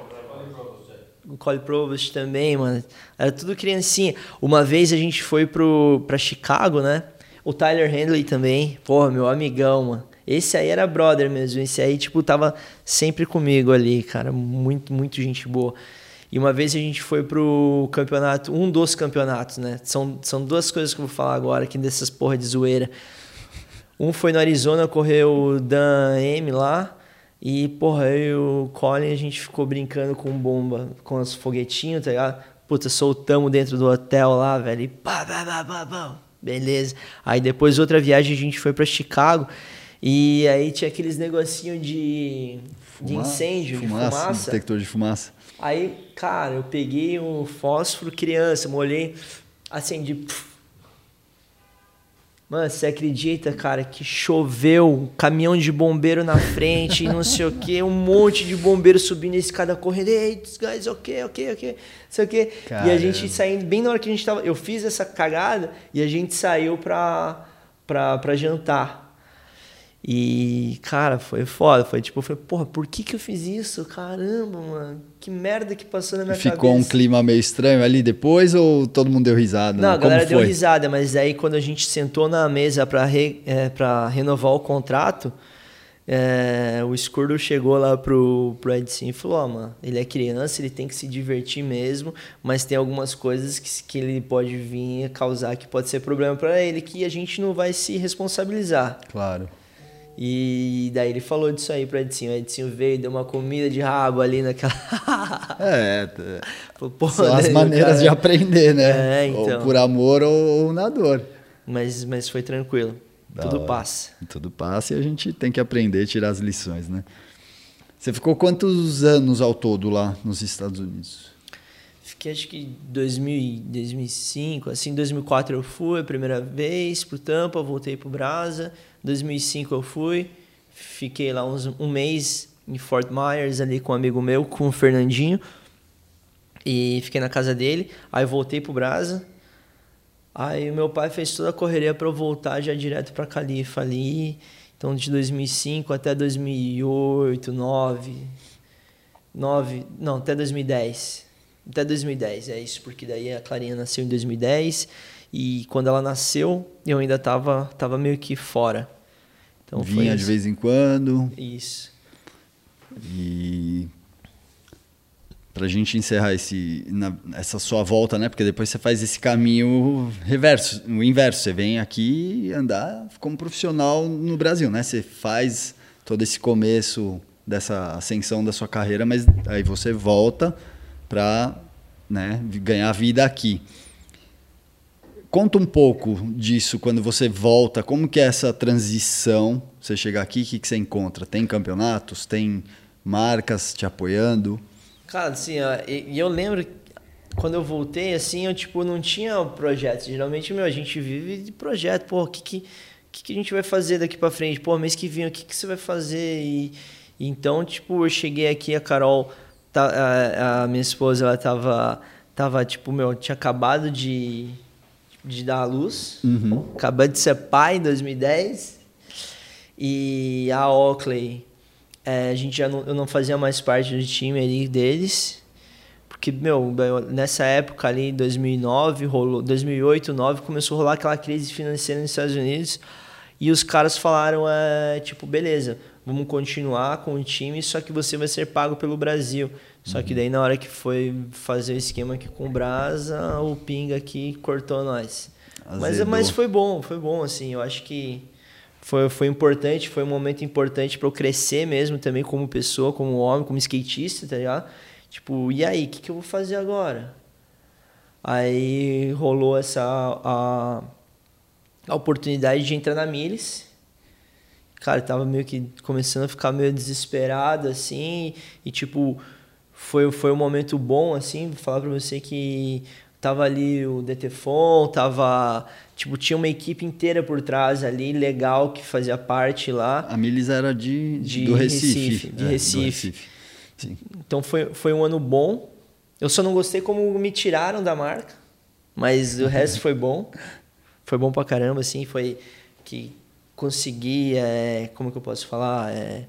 o Cole Provost também, mano. Era tudo criancinha. Uma vez a gente foi pro, pra Chicago, né? O Tyler Handley também. Porra, meu amigão, mano. Esse aí era brother mesmo. Esse aí, tipo, tava sempre comigo ali, cara. Muito, muito gente boa. E uma vez a gente foi pro campeonato, um dos campeonatos, né? São, são duas coisas que eu vou falar agora aqui dessas porra de zoeira. Um foi no Arizona, correu o Dan M lá. E, porra, eu e o Colin, a gente ficou brincando com bomba, com os foguetinhos, tá ligado? Puta, soltamos dentro do hotel lá, velho, e pá, pá, pá, pá, pá. Beleza. Aí depois, outra viagem, a gente foi para Chicago. E aí tinha aqueles negocinho de, de incêndio, fumaça, de fumaça. Detector de fumaça. Aí, cara, eu peguei um fósforo criança, molhei, acendi. Mano, você acredita, cara, que choveu, um caminhão de bombeiro na frente, e não sei o que, um monte de bombeiro subindo a escada correndo, ei, guys, ok, ok, ok, não sei o que. E a gente saindo, bem na hora que a gente tava. Eu fiz essa cagada e a gente saiu pra, pra, pra jantar. E, cara, foi foda. Foi tipo, foi, porra, por que que eu fiz isso? Caramba, mano. Que merda que passou na minha Ficou cabeça. Ficou um clima meio estranho ali depois ou todo mundo deu risada? Não, a galera deu risada, mas aí quando a gente sentou na mesa para re, é, pra renovar o contrato, é, o Escurdo chegou lá pro, pro Edson e falou: Ó, oh, mano, ele é criança, ele tem que se divertir mesmo, mas tem algumas coisas que, que ele pode vir causar que pode ser problema para ele, que a gente não vai se responsabilizar. Claro. E daí ele falou disso aí pro Edinho. O Edinho veio, deu uma comida de rabo ali naquela. é, [laughs] Falou, são as maneiras cara... de aprender, né? É, então. Ou por amor ou, ou na dor. Mas, mas foi tranquilo. Da Tudo hora. passa. Tudo passa e a gente tem que aprender, tirar as lições, né? Você ficou quantos anos ao todo lá nos Estados Unidos? Fiquei acho que 2000, 2005, assim, 2004 eu fui a primeira vez pro Tampa, voltei pro Brasa. 2005 eu fui, fiquei lá uns, um mês em Fort Myers ali com um amigo meu, com o Fernandinho. E fiquei na casa dele. Aí voltei pro Brasa. Aí meu pai fez toda a correria para eu voltar já direto para Califa ali. Então de 2005 até 2008, 9, 9, não, até 2010. Até 2010, é isso, porque daí a Clarinha nasceu em 2010 e quando ela nasceu, eu ainda tava tava meio que fora. Então Vinha de vez em quando. Isso. E para a gente encerrar esse, na, essa sua volta, né? Porque depois você faz esse caminho reverso, o inverso. Você vem aqui andar como profissional no Brasil, né? Você faz todo esse começo dessa ascensão da sua carreira, mas aí você volta para né, ganhar vida aqui. Conta um pouco disso quando você volta, como que é essa transição? Você chegar aqui, o que, que você encontra? Tem campeonatos? Tem marcas te apoiando? Cara, assim, e eu lembro quando eu voltei, assim, eu tipo não tinha projeto. Geralmente, meu, a gente vive de projeto. Pô, o que que, que que a gente vai fazer daqui para frente? Pô, mês que vem, o que que você vai fazer? E, então, tipo, eu cheguei aqui, a Carol, tá, a, a minha esposa, ela tava, tava tipo, meu, tinha acabado de de dar à luz. Uhum. De ser pai em 2010. E a Oakley, é, a gente já não, eu não fazia mais parte do time ali deles. Porque, meu, nessa época ali, 2009, rolou, 2008, 2009, começou a rolar aquela crise financeira nos Estados Unidos. E os caras falaram, é, tipo, beleza, vamos continuar com o time, só que você vai ser pago pelo Brasil. Só que daí na hora que foi fazer o esquema aqui com o Brasa, o Pinga aqui cortou nós. Mas, mas foi bom, foi bom, assim, eu acho que foi, foi importante, foi um momento importante para eu crescer mesmo também como pessoa, como homem, como skatista, tá ligado? Tipo, e aí, o que, que eu vou fazer agora? Aí rolou essa a, a oportunidade de entrar na Miles. Cara, tava meio que começando a ficar meio desesperado, assim, e tipo, foi, foi um momento bom, assim, vou falar pra você que tava ali o DTFON, tava, tipo, tinha uma equipe inteira por trás ali, legal, que fazia parte lá. A Miles era de, De do Recife. Recife, de é, do Recife. Sim. Então foi, foi um ano bom. Eu só não gostei como me tiraram da marca, mas o [laughs] resto foi bom. Foi bom pra caramba, assim, foi que consegui, é, como que eu posso falar, é,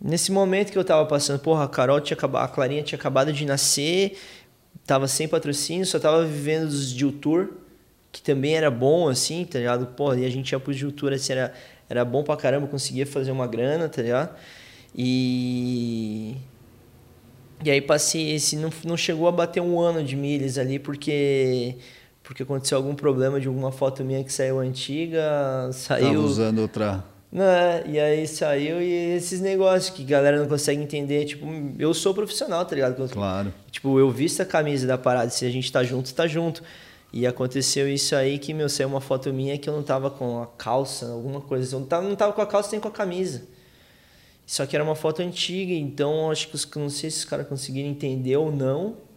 nesse momento que eu tava passando, porra, a Carol tinha acabado, a Clarinha tinha acabado de nascer, tava sem patrocínio, só tava vivendo dos Gil Tour, que também era bom, assim, tá ligado? Porra, e a gente ia pro Gil Tour, assim, era, era bom pra caramba, conseguia fazer uma grana, tá ligado? E... E aí passei, esse não, não chegou a bater um ano de milhas ali, porque porque aconteceu algum problema de alguma foto minha que saiu antiga, Tava saiu... usando outra. Né? E aí saiu e esses negócios que a galera não consegue entender. Tipo, eu sou profissional, tá ligado? Claro. Tipo, eu visto a camisa da parada. Se a gente tá junto, tá junto. E aconteceu isso aí que, meu, saiu uma foto minha que eu não tava com a calça, alguma coisa. Eu não tava, não tava com a calça nem com a camisa. Só que era uma foto antiga, então acho que os, não sei se os caras conseguiram entender ou não.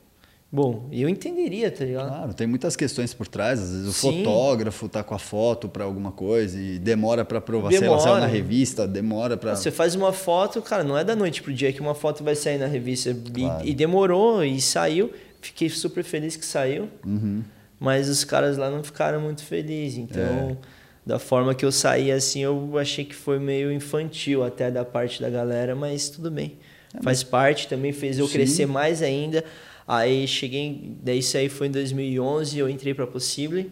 Bom, eu entenderia, tá ligado? Claro, tem muitas questões por trás. Às vezes o Sim. fotógrafo tá com a foto para alguma coisa e demora para provar. Sei lá, Demora. saiu na revista, demora para. Você faz uma foto, cara, não é da noite pro dia que uma foto vai sair na revista. E- Claro. E, demorou, e saiu. Fiquei super feliz que saiu. Uhum. Mas os caras lá não ficaram muito felizes. Então, É. da forma que eu saí assim, eu achei que foi meio infantil até da parte da galera, mas tudo bem. Faz parte, também fez eu Sim. crescer mais ainda. Aí cheguei, daí isso aí foi em 2011, eu entrei para Possible,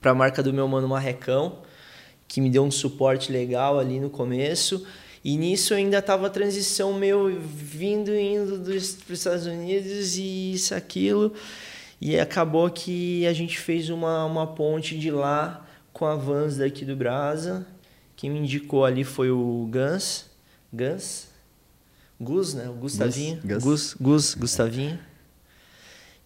para a marca do meu mano Marrecão, que me deu um suporte legal ali no começo. E nisso ainda tava a transição meu vindo e indo dos para os Estados Unidos e isso aquilo. E acabou que a gente fez uma, uma ponte de lá com a Vans daqui do Brasa. Quem me indicou ali foi o Gans. Gans? Gus, né? O Gustavinho. Gus. Gus, Gus, Gustavinho.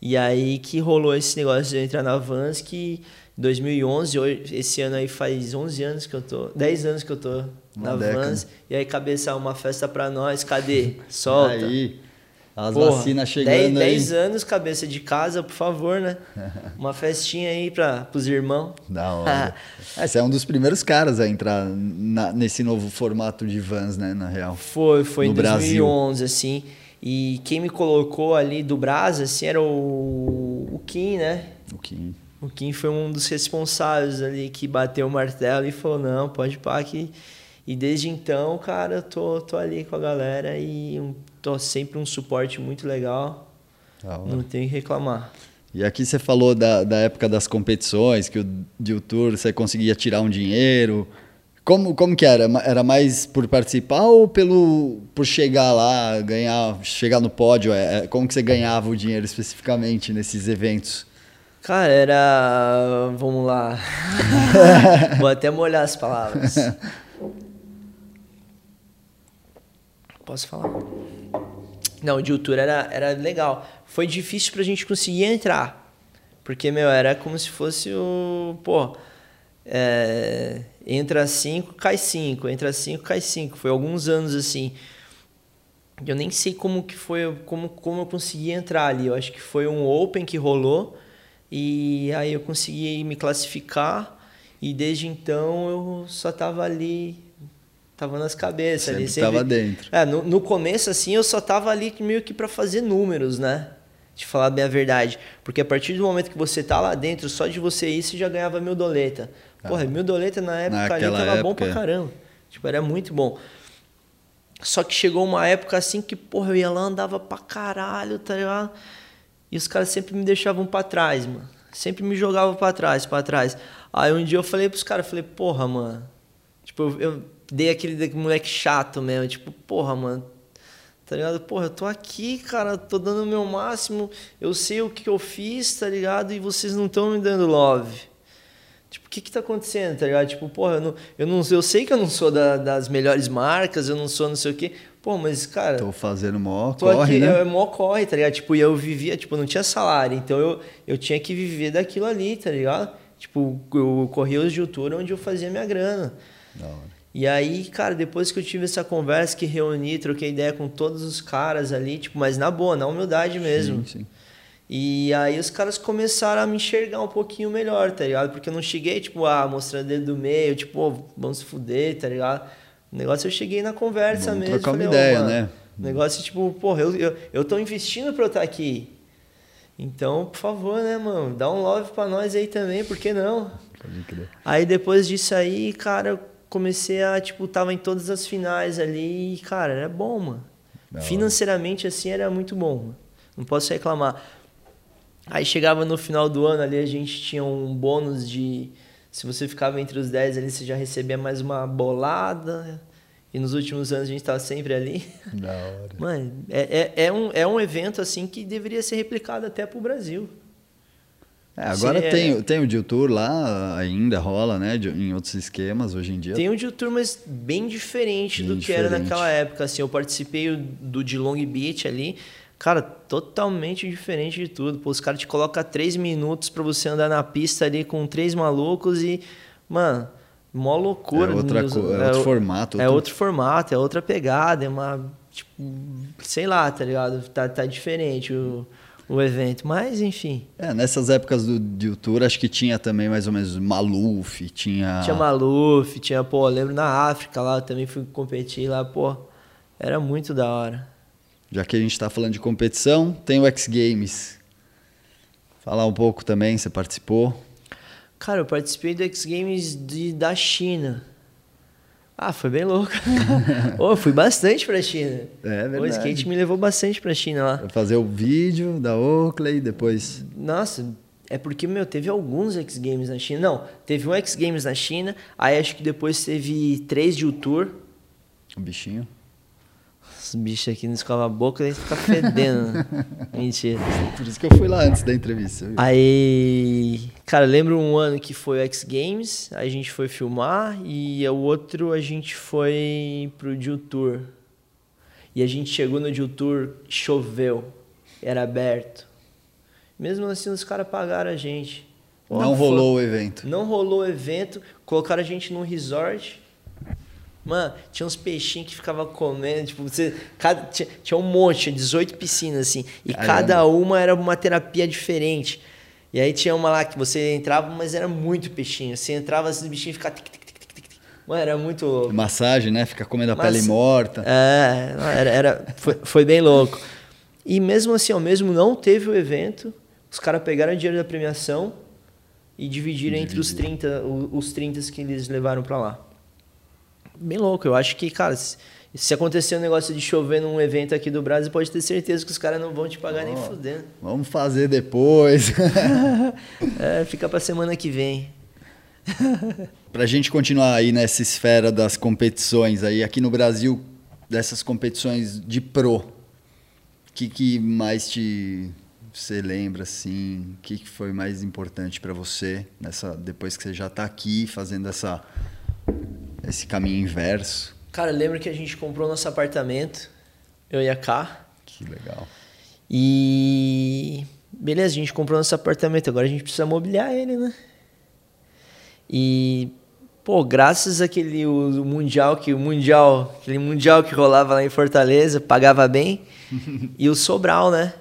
E aí que rolou esse negócio de eu entrar na Vans que em 2011, hoje- esse ano aí faz 11 anos que eu tô, 10 anos que eu tô Uma na década. Vans. E aí cabeça uma festa pra nós, cadê? [laughs] Solta. Aí, as Porra, vacinas 10, chegando 10 aí. anos, cabeça de casa, por favor, né? [laughs] Uma festinha aí para os irmãos. Da hora. é, [laughs] você é um dos primeiros caras a entrar na- nesse novo formato de vans, né, na real. Foi, foi No em Brasil. 2011, assim. E quem me colocou ali do Brasa, assim, era o, o Kim, né? O que O Kim foi um dos responsáveis ali que bateu o martelo e falou, não, pode pá que... E desde então, cara, eu tô, tô ali com a galera e um- tô sempre um suporte muito legal. hora. Não tenho que reclamar. E aqui você falou da, da época das competições, que o Deal Tour você conseguia tirar um dinheiro. Como, como que era? Era mais por participar ou pelo, por chegar lá, ganhar, chegar no pódio? É, é, como que você ganhava o dinheiro especificamente nesses eventos? Cara, era. Vamos lá. [laughs] Vou até molhar as palavras. [laughs] Posso falar? Não, de Tour era, era legal. Foi difícil pra gente conseguir entrar. Porque, meu, era como se fosse o. Pô. é, entra 5, cai 5. Entra 5, cai 5. Foi alguns anos assim. Eu nem sei como que foi, como, como eu consegui entrar ali. Eu acho que foi um Open que rolou. E aí eu consegui me classificar. E desde então eu só tava ali. Tava nas cabeças ali. Sempre tava dentro. É, no, no começo, assim, eu só tava ali meio que pra fazer números, né? De falar bem a verdade. Porque a partir do momento que você tá lá dentro, só de você ir, você já ganhava mil doleta. Porra, mil doleta na época ali Naquela tava bom época, pra é. caramba. Tipo, era muito bom. Só que chegou uma época assim que, porra, eu ia lá, andava pra caralho, tá ligado? E os caras sempre me deixavam pra trás, mano. Sempre me jogavam pra trás, pra trás. Aí um dia eu falei pros caras, falei, porra, mano. Tipo, eu dei aquele moleque chato mesmo. Tipo, porra, mano. Tá ligado? Porra, eu tô aqui, cara, tô dando o meu máximo. Eu sei o que eu fiz, tá ligado? E vocês não estão me dando love. Tipo, o que que tá acontecendo, tá ligado? Tipo, porra, eu, não, eu, não, eu sei que eu não sou da- das melhores marcas, eu não sou não sei o quê. Pô, mas, cara. Tô fazendo mó Tô corre, aqui, né? é mó corre, tá ligado? Tipo, e eu vivia, tipo, não tinha salário, então eu, eu tinha que viver daquilo ali, tá ligado? Tipo, eu corria os de onde eu fazia minha grana. Da hora. E aí, cara, depois que eu tive essa conversa, que reuni, troquei ideia com todos os caras ali, tipo, mas na boa, na humildade mesmo. Sim, sim. E aí os caras começaram a me enxergar um pouquinho melhor, tá ligado? Porque eu não cheguei, tipo, ah, mostrando dedo do meio, tipo, "Ô, vamos se fuder, tá ligado? O negócio eu cheguei na conversa Vamos mesmo. trocar uma falei, "Ô, ideia, mano, né? O negócio, tipo, porra, eu, eu, eu tô investindo pra eu estar aqui. Então, por favor, né, mano? Dá um love pra nós aí também, por que não? Aí depois disso aí, cara, comecei a, tipo, tava em todas as finais ali e, cara, era bom, mano. Hora. Financeiramente, assim, era muito bom. Mano. Não posso reclamar. Aí chegava no final do ano ali, a gente tinha um bônus de. Se você ficava entre os 10 ali, você já recebia mais uma bolada. E nos últimos anos a gente tava sempre ali. Da hora. [laughs] Mano, é, é, é, um, é um evento assim que deveria ser replicado até pro Brasil. É, agora Sim, é- tem, tem o Deal Tour lá, ainda rola, né? de- em outros esquemas hoje em dia. Tem um de tour, mas bem diferente Bem do que era diferente. naquela época. Assim, eu participei do de Long Beach ali. Cara, totalmente diferente de tudo. Pô, os caras te colocam três minutos pra você andar na pista ali com três malucos e, mano, mó loucura. É outra Nos- co- é outro formato, É outro- outro formato, é outra pegada, é uma. Tipo, sei lá, tá ligado? Tá, tá diferente o, o evento. Mas, enfim. É, nessas épocas do Deal Tour, acho que tinha também mais ou menos Maluf, tinha... Tinha Maluf, tinha, pô, lembro na África lá, eu também fui competir lá, pô. Era muito da hora. Já que a gente tá falando de competição, tem o X Games. Falar um pouco também, você participou. Cara, eu participei do X Games de, da China. Ah, foi bem louco. [laughs] Eu fui bastante pra China. É O verdade. skate me levou bastante pra China lá. Vai fazer o vídeo da Oakley, depois... Nossa, é porque, meu, teve alguns X Games na China. Não, teve um X Games na China, aí acho que depois teve três de U-Tour. O bichinho. Os bichos aqui não escovam a boca e fica fedendo. [laughs] Mentira. Por isso que eu fui lá antes da entrevista. viu? Aí, cara, lembro um ano que foi o X Games, a gente foi filmar e o outro a gente foi pro Jill Tour. E a gente chegou no Jill Tour, choveu, era aberto. Mesmo assim, os caras pagaram a gente. Pô, Não foi- rolou o evento. Não rolou o evento, colocaram a gente num resort. Mano, tinha uns peixinhos que ficavam comendo, tipo, você, cada, tinha, tinha um monte, tinha 18 piscinas, assim, e Caramba. cada uma era uma terapia diferente. E aí tinha uma lá que você entrava, mas era muito peixinho. Você entrava, esses bichinhos ficavam... Mano, era muito louco. Massagem, né? Fica comendo a Mas- pele morta. É, era, era, foi, foi bem louco. E mesmo assim, ó, mesmo não teve o evento, os caras pegaram o dinheiro da premiação e dividiram entre os 30, o- os 30 que eles levaram pra lá. Bem louco, eu acho que, cara, se, acontecer um negócio de chover num evento aqui do Brasil, pode ter certeza que os caras não vão te pagar nem fudendo. Vamos fazer depois. [laughs] É, fica pra semana que vem. [laughs] Pra gente continuar aí nessa esfera das competições aí, aqui no Brasil, dessas competições de pro, o que, que mais te você lembra assim? O que, que foi mais importante pra você nessa depois que você já tá aqui fazendo essa esse caminho inverso? Cara, lembro que a gente comprou nosso apartamento, eu e a Ká. Que legal. E beleza, a gente comprou nosso apartamento, agora a gente precisa mobiliar ele, né? E pô, graças àquele o, mundial que o mundial, aquele mundial que rolava lá em Fortaleza, pagava bem. [laughs] e o Sobral, né?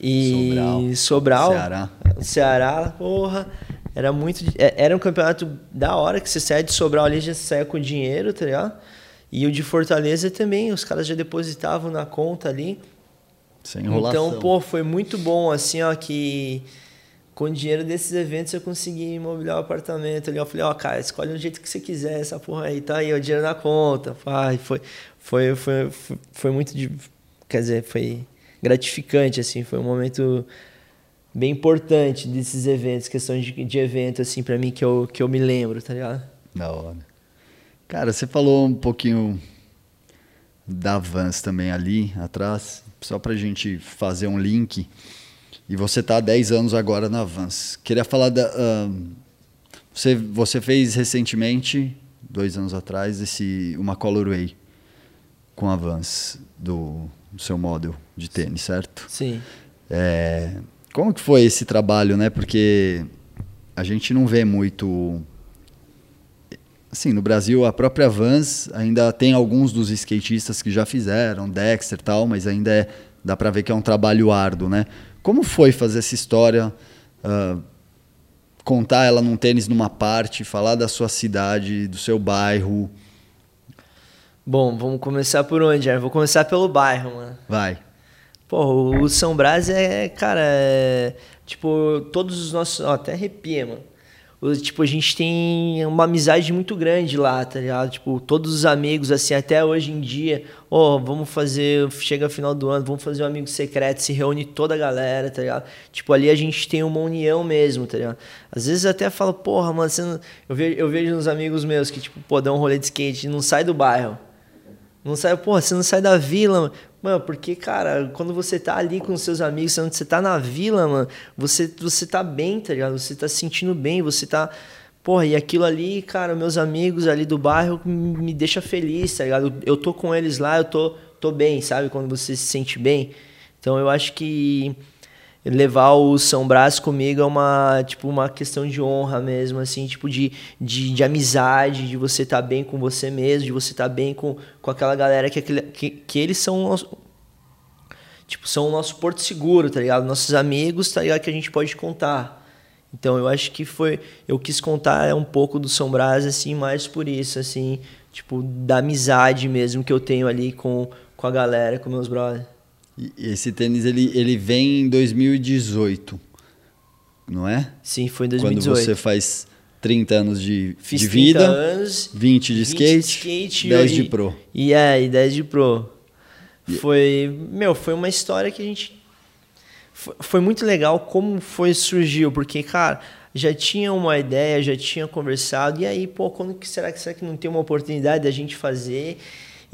E Sobral. Sobral, Ceará. Ceará, porra, era muito é- era um campeonato da hora que você sai de Sobral ali já saia com dinheiro, tá ligado? E o de Fortaleza também, os caras já depositavam na conta ali. Sem enrolação. Então, pô, foi muito bom, assim, ó, que com o dinheiro desses eventos eu consegui imobiliar o apartamento ali. Eu falei, ó, cara, escolhe o jeito que você quiser essa porra aí, tá aí, o dinheiro na conta. Pai, foi, foi, foi, foi, foi muito, de, quer dizer, foi gratificante, assim, foi um momento bem importante desses eventos, questão de, de evento, assim, pra mim, que eu, que eu me lembro, tá ligado? Da hora. Cara, você falou um pouquinho da Vans também ali atrás, só pra gente fazer um link. E você tá há 10 anos agora na Vans. Queria falar da. você, você fez recentemente, dois anos atrás, esse, uma Colorway. com a Vans do, do seu model de tênis, certo? Sim. É, como que foi esse trabalho, né? Porque a gente não vê muito. Assim, no Brasil, a própria Vans ainda tem alguns dos skatistas que já fizeram, Dexter e tal, mas ainda é, dá para ver que é um trabalho árduo, né? Como foi fazer essa história, uh, contar ela num tênis numa parte, falar da sua cidade, do seu bairro? Bom, vamos começar por onde, Vou começar pelo bairro, mano. Vai. Pô, o São Brás é, cara, é, tipo, todos os nossos. Ó, até arrepia, mano. O, tipo, a gente tem uma amizade muito grande lá, tá ligado? Tipo, todos os amigos, assim, até hoje em dia, ó, vamos fazer, chega final do ano, vamos fazer um amigo secreto, se reúne toda a galera, tá ligado? Tipo, ali a gente tem uma união mesmo, tá ligado? Às vezes até falo, porra, mano, eu, vejo, eu vejo uns amigos meus que, tipo, pô, dão um rolê de skate e não sai do bairro. Não sai, porra, você não sai da vila, mano. porque, cara, quando você tá ali com seus amigos, quando você tá na vila, mano, você, você tá bem, tá ligado? Você tá se sentindo bem, você tá. Porra, e aquilo ali, cara, meus amigos ali do bairro me deixa feliz, tá ligado? Eu tô com eles lá, eu tô, tô bem, sabe? Quando você se sente bem. Então eu acho que levar o São Brás comigo é uma, tipo, uma questão de honra mesmo, assim, tipo, de, de, de amizade, de você estar tá bem com você mesmo, de você estar tá bem com, com aquela galera que, que, que eles são nosso, tipo, são o nosso porto seguro, tá ligado? Nossos amigos, tá ligado? Que a gente pode contar. Então, eu acho que foi... Eu quis contar um pouco do São Brás, assim, mais por isso, assim, tipo, da amizade mesmo que eu tenho ali com, com a galera, com meus brothers. E esse tênis ele, ele vem em 2018, não é? Sim, foi em 2018. Quando você faz 30 anos de, Fiz de vida, anos, 20 de 20 skate, de skate 10 e, de pro. E é, e 10 de pro. Foi, meu, foi uma história que a gente foi, foi muito legal como foi surgiu, porque cara, já tinha uma ideia, já tinha conversado e aí, pô, quando que será que será que não tem uma oportunidade da gente fazer?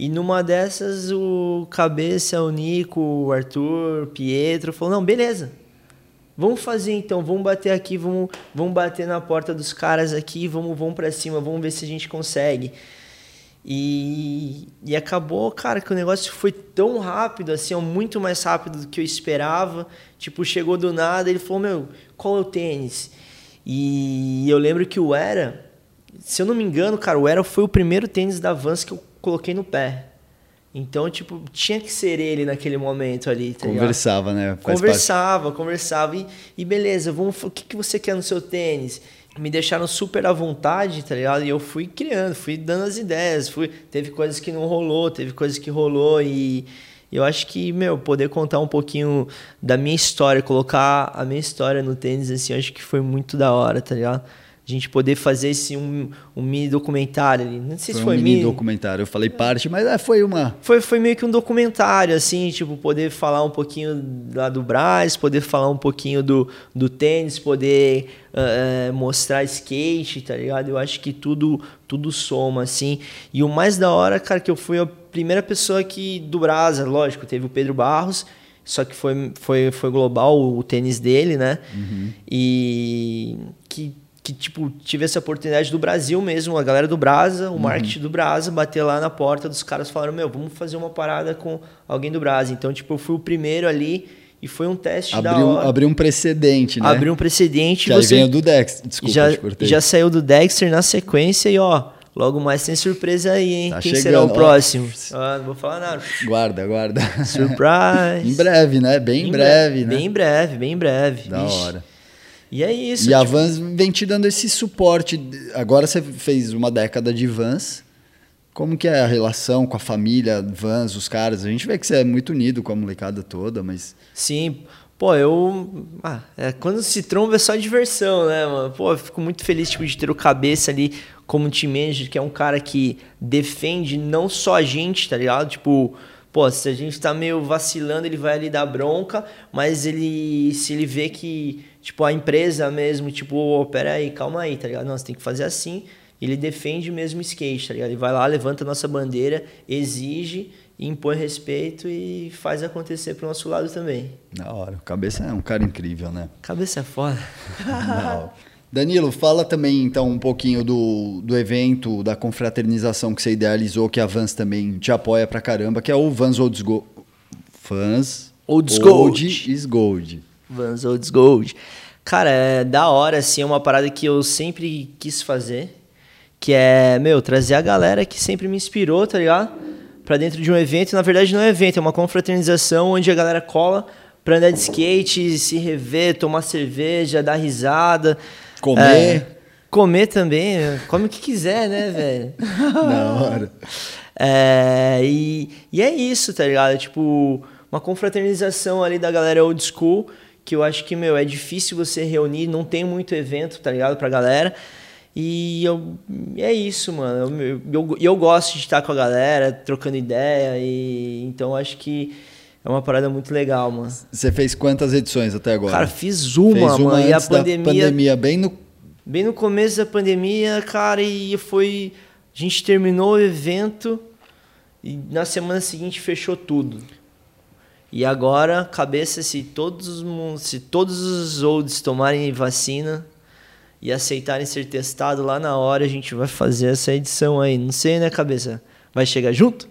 E numa dessas, o Cabeça, o Nico, o Arthur, o Pietro falou: não, beleza. Vamos fazer então, vamos bater aqui, vamos, vamos bater na porta dos caras aqui, vamos, vamos para cima, vamos ver se a gente consegue. E, e acabou, cara, que o negócio foi tão rápido, assim, muito mais rápido do que eu esperava. Tipo, chegou do nada, ele falou: Meu, qual é o tênis? E eu lembro que o Era, se eu não me engano, cara, o Era foi o primeiro tênis da Vans que eu coloquei no pé. Então, tipo, tinha que ser ele naquele momento ali, tá Conversava, ligado? né? Faz conversava, parte. conversava. E, e beleza, vamos, o que, que você quer no seu tênis? Me deixaram super à vontade, tá ligado? E eu fui criando, fui dando as ideias. Fui, teve coisas que não rolou, teve coisas que rolou. E eu acho que, meu, poder contar um pouquinho da minha história, colocar a minha história no tênis, assim, acho que foi muito da hora, tá ligado? A gente poder fazer esse um, um mini documentário ali. Não sei foi se foi um mini, mini documentário. Eu falei parte, mas é, foi uma. Foi, foi meio que um documentário, assim, tipo, poder falar um pouquinho lá do Brás, poder falar um pouquinho do, do tênis, poder uh, mostrar skate, tá ligado? Eu acho que tudo, tudo soma, assim. E o mais da hora, cara, que eu fui a primeira pessoa que do Brasa, lógico, teve o Pedro Barros só que foi, foi, foi global o tênis dele, né? Uhum. E que que tipo tive essa oportunidade do Brasil mesmo, a galera do Brasa, o uhum. marketing do Brasa, bater lá na porta dos caras falaram: "Meu, vamos fazer uma parada com alguém do Brasa". Então, tipo, eu fui o primeiro ali e foi um teste abriu, da hora. Abriu um precedente, né? Abriu um precedente. Que você... aí do Dexter, desculpa, já, já saiu do Dexter na sequência e ó, Logo mais tem surpresa aí, hein? Tá Quem chegando. será o próximo? Ah, não vou falar nada. Guarda, guarda. Surprise! [laughs] em breve, né? Bem em breve, né? Bem breve, bem breve. Da Ixi. hora. E é isso. E tipo... a Vans vem te dando esse suporte. Agora você fez uma década de Vans. Como que é a relação com a família, Vans, os caras? A gente vê que você é muito unido com a molecada toda, mas... Sim, pô, eu... Ah, é, quando se tromba é só diversão, né, mano? Pô, eu fico muito feliz tipo, de ter o Cabeça ali como team manager, que é um cara que defende não só a gente, tá ligado? Tipo pô, se a gente tá meio vacilando, ele vai ali dar bronca, mas ele se ele vê que tipo, a empresa mesmo, tipo, oh, pera aí, calma aí, tá ligado? Não, você tem que fazer assim. Ele defende mesmo o skate, tá ligado? Ele vai lá, levanta a nossa bandeira, exige, impõe respeito e faz acontecer pro nosso lado também. Da hora. O Cabeça é um cara incrível, né? Cabeça é foda. [laughs] Danilo, fala também então um pouquinho do, do evento, da confraternização que você idealizou, que a Vans também te apoia pra caramba, que é o Vans Olds Gold. Vans Olds Gold. is Gold. Vans Olds Gold. Cara, é da hora, assim, é uma parada que eu sempre quis fazer. Que é, meu, trazer a galera que sempre me inspirou, tá ligado? Pra dentro de um evento. Na verdade, não é um evento, é uma confraternização onde a galera cola pra andar de skate, se rever, tomar cerveja, dar risada. Comer. É, comer também, come o que quiser, né, velho? [laughs] Da hora. É, e, e é isso, tá ligado? Tipo, uma confraternização ali da galera old school, que eu acho que, meu, é difícil você reunir, não tem muito evento, tá ligado, pra galera. E eu, é isso, mano. Eu, eu, eu gosto de estar com a galera, trocando ideia, e então acho que é uma parada muito legal, mano. Você fez quantas edições até agora? Cara, fiz uma, Fez uma mano, e a pandemia, pandemia, bem no Bem no começo da pandemia, cara, e foi. A gente terminou o evento e na semana seguinte fechou tudo. E agora, cabeça, se todos se todos os olds tomarem vacina e aceitarem ser testado lá na hora, a gente vai fazer essa edição aí. Não sei, né, cabeça? Vai chegar junto?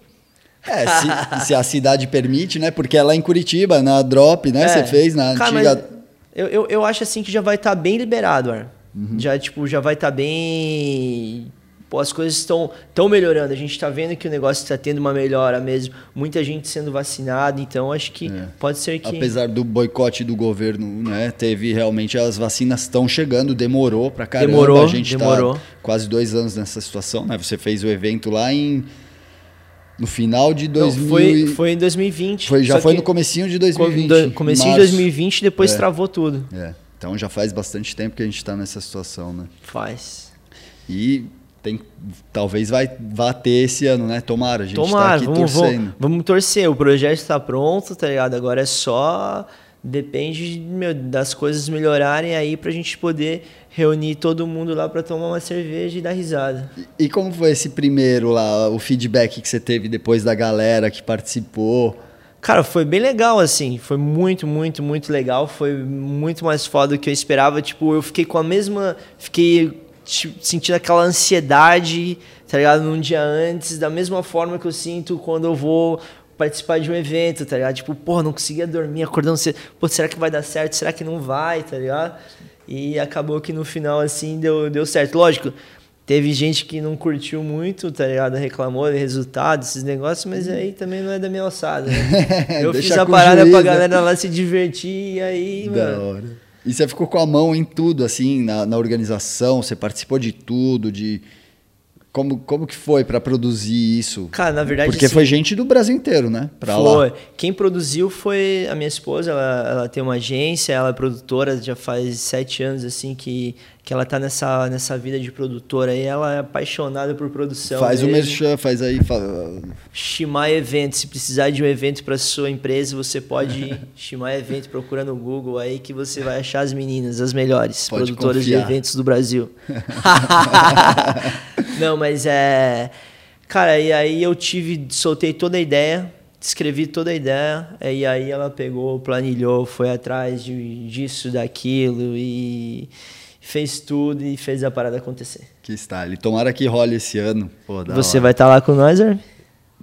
É, se, [laughs] se a cidade permite, né? Porque é lá em Curitiba, na Drop, né? Você É. fez na Cara, antiga. eu, eu, eu acho assim que já vai estar bem liberado, Ar. Uhum. Já, tipo, já vai estar bem. Pô, as coisas estão tão melhorando. A gente está vendo que o negócio está tendo uma melhora mesmo. Muita gente sendo vacinada, então acho que É. pode ser que. Apesar do boicote do governo, né? Teve realmente as vacinas estão chegando, demorou pra caramba. Demorou, a gente demorou. tá quase dois anos nessa situação, né? Você fez o evento lá em no final de Não, 2000 foi, foi em 2020. foi- já foi no comecinho de co- 2020. do- Comecinho de março. 2020, depois É. travou tudo. É. Então já faz bastante tempo que a gente tá nessa situação, né? Faz. E tem talvez vai vá ter esse ano, né? Tomara, a gente Tomara, tá aqui vamos, torcendo. vamos, vamos torcer. O projeto está pronto, tá ligado? Agora é só. Depende meu, das coisas melhorarem aí pra gente poder reunir todo mundo lá pra tomar uma cerveja e dar risada. E como foi esse primeiro lá, o feedback que você teve depois da galera que participou? Cara, foi bem legal, assim. Foi muito, muito, muito legal. Foi muito mais foda do que eu esperava. Tipo, eu fiquei com a mesma. Fiquei sentindo aquela ansiedade, tá ligado? Num dia antes, da mesma forma que eu sinto quando eu vou participar de um evento, tá ligado? Tipo, porra, não conseguia dormir, acordando cedo. Pô, será que vai dar certo? Será que não vai, tá ligado? E acabou que no final, assim, deu, deu certo. Lógico, teve gente que não curtiu muito, tá ligado? Reclamou do resultado, esses negócios, mas aí também não é da minha alçada, né? [laughs] Eu fiz a parada juiz, pra né? galera lá se divertir e aí, Da mano. hora. E você ficou com a mão em tudo, assim, na, na organização, você participou de tudo, de. Como, como que foi pra produzir isso? Cara, na verdade, Porque assim, foi gente do Brasil inteiro, né? Pra Foi. lá. Quem produziu foi a minha esposa, ela, ela tem uma agência, ela é produtora, já faz sete anos, assim, que, que ela tá nessa, nessa vida de produtora e ela é apaixonada por produção. Faz o mesmo. merchan, faz aí. fa- Shimai Evento. Se precisar de um evento para sua empresa, você pode ir. [laughs] Shimai Evento, procura no Google aí que você vai achar as meninas, as melhores Pode produtoras confiar. de eventos do Brasil. [laughs] [laughs] Não, mas é. Cara, e aí eu tive, soltei toda a ideia, escrevi toda a ideia, e aí ela pegou, planilhou, foi atrás de, disso, daquilo e fez tudo e fez a parada acontecer. Que está. Ele tomara que role esse ano. Pô, Você hora. vai estar lá com nós, Armin?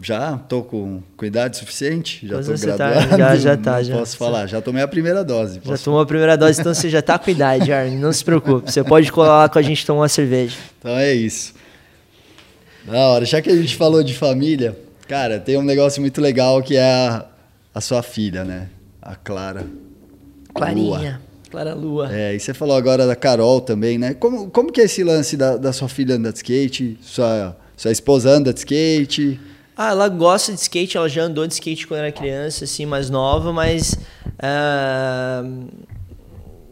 Já tô com cuidado suficiente? Já Pois tô você tá, graduado? já- já tá, já. Posso falar, já tomei a primeira dose. Já tomou a primeira dose, então você já tá com idade, Armin. Não se preocupe. Você pode colar lá com a gente tomar uma cerveja. Então é isso. Da hora. Já que a gente falou de família, cara, tem um negócio muito legal que é a, a sua filha, né? A Clara. Clarinha. Clara Lua. É, e você falou agora da Carol também, né? Como, como que é esse lance da, da sua filha andar de skate? Sua, sua esposa anda de skate? Ah, ela gosta de skate, ela já andou de skate quando era criança, assim, mais nova, mas. ah,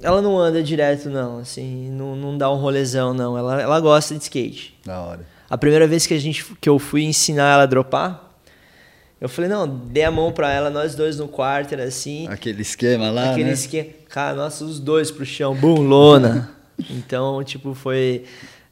ela não anda direto, não, assim, não, não dá um rolezão, não. Ela, ela gosta de skate. Da hora. A primeira vez que, a gente, que eu fui ensinar ela a dropar, eu falei, não, dei a mão pra ela, nós dois no quarto, era assim. Aquele esquema lá, Aquele né? esquema. Cara, nossa, os dois pro chão, bum, lona. [laughs] então, tipo, foi.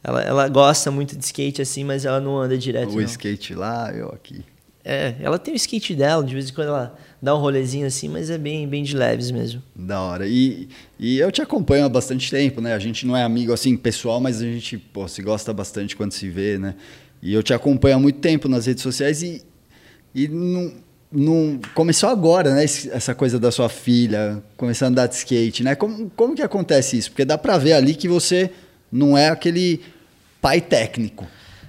Ela, ela gosta muito de skate assim, mas ela não anda direto. O não. skate lá, eu aqui. É, ela tem o skate dela, de vez em quando ela dá um rolezinho assim, mas é bem, bem de leves mesmo. Da hora. E, e eu te acompanho há bastante tempo, né? A gente não é amigo assim pessoal, mas a gente pô, se gosta bastante quando se vê, né? E eu te acompanho há muito tempo nas redes sociais e, e não, não começou agora, né? Essa coisa da sua filha começando a andar de skate, né? Como, como que acontece isso? Porque dá pra ver ali que você não é aquele pai técnico.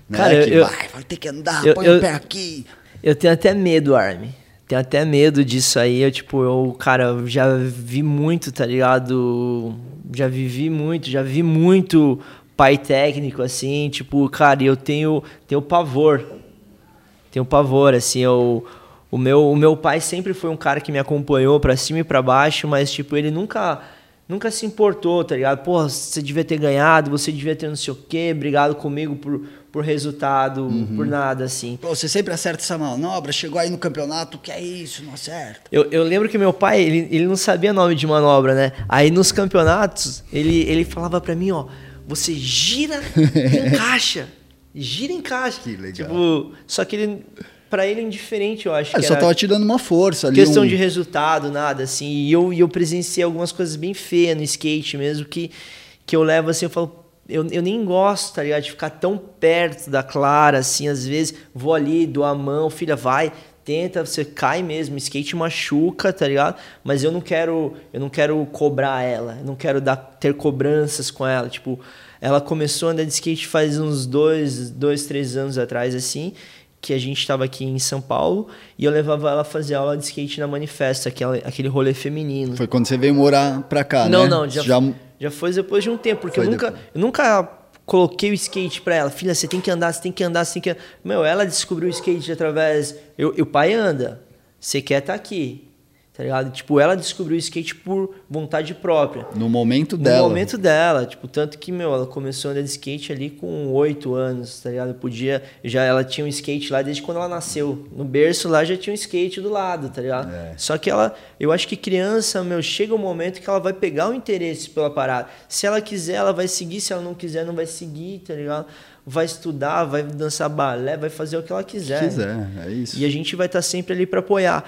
Né? Cara, que eu- vai, vai ter que andar, eu- põe eu- o pé aqui. Eu tenho até medo, Armin. Tenho até medo disso aí. Eu, tipo, eu, cara, eu já vi muito, tá ligado? Já vivi muito, já vi muito pai técnico, assim, tipo, cara, eu tenho, tenho pavor. Tenho pavor, assim, eu. O meu, o meu pai sempre foi um cara que me acompanhou pra cima e pra baixo, mas, tipo, ele nunca, nunca se importou, tá ligado? Pô, você devia ter ganhado, você devia ter não sei o quê, brigado comigo por, por resultado, por nada, assim. Pô, você sempre acerta essa manobra, chegou aí no campeonato, que é isso, não acerta. Eu, eu lembro que meu pai, ele, ele não sabia nome de manobra, né? Aí nos campeonatos, ele, ele falava pra mim, ó, você gira e encaixa. [laughs] Gira e encaixa. Que legal. Tipo, só que ele, pra ele é indiferente, eu acho. Ah, que só tava te dando uma força ali. questão um- de resultado, nada, assim. E eu, eu presenciei algumas coisas bem feias no skate mesmo, que, que eu levo assim, eu falo, eu, eu nem gosto, tá ligado? De ficar tão perto da Clara, assim, às vezes vou ali, dou a mão, filha, vai, tenta, você cai mesmo, skate machuca, tá ligado? Mas eu não quero, eu não quero cobrar ela, eu não quero dar, ter cobranças com ela, tipo, ela começou a andar de skate faz uns dois, dois, três anos atrás, assim, que a gente estava aqui em São Paulo e eu levava ela a fazer aula de skate na Manifesta, aquela, aquele rolê feminino. Foi quando você veio morar pra cá, não, né? não, já, já já foi depois de um tempo, porque eu nunca, depois. eu nunca coloquei o skate pra ela. Filha, você tem que andar, você tem que andar, você tem que. Meu, ela descobriu o skate através. Eu, o pai anda, você quer estar aqui. Tá ligado? Tipo, ela descobriu o skate por vontade própria. no momento No dela. momento dela, tipo, tanto que, meu, ela começou a andar de skate ali com oito anos, tá ligado? Podia, já ela tinha um skate lá desde quando ela nasceu. No berço lá já tinha um skate do lado, tá ligado? É. Só que ela, eu acho que criança, meu, chega um momento que ela vai pegar o interesse pela parada. Se ela quiser, ela vai seguir, se ela não quiser, não vai seguir, tá ligado? Vai estudar, vai dançar balé, vai fazer o que ela quiser. Se quiser, é isso. E a gente vai estar sempre ali para apoiar.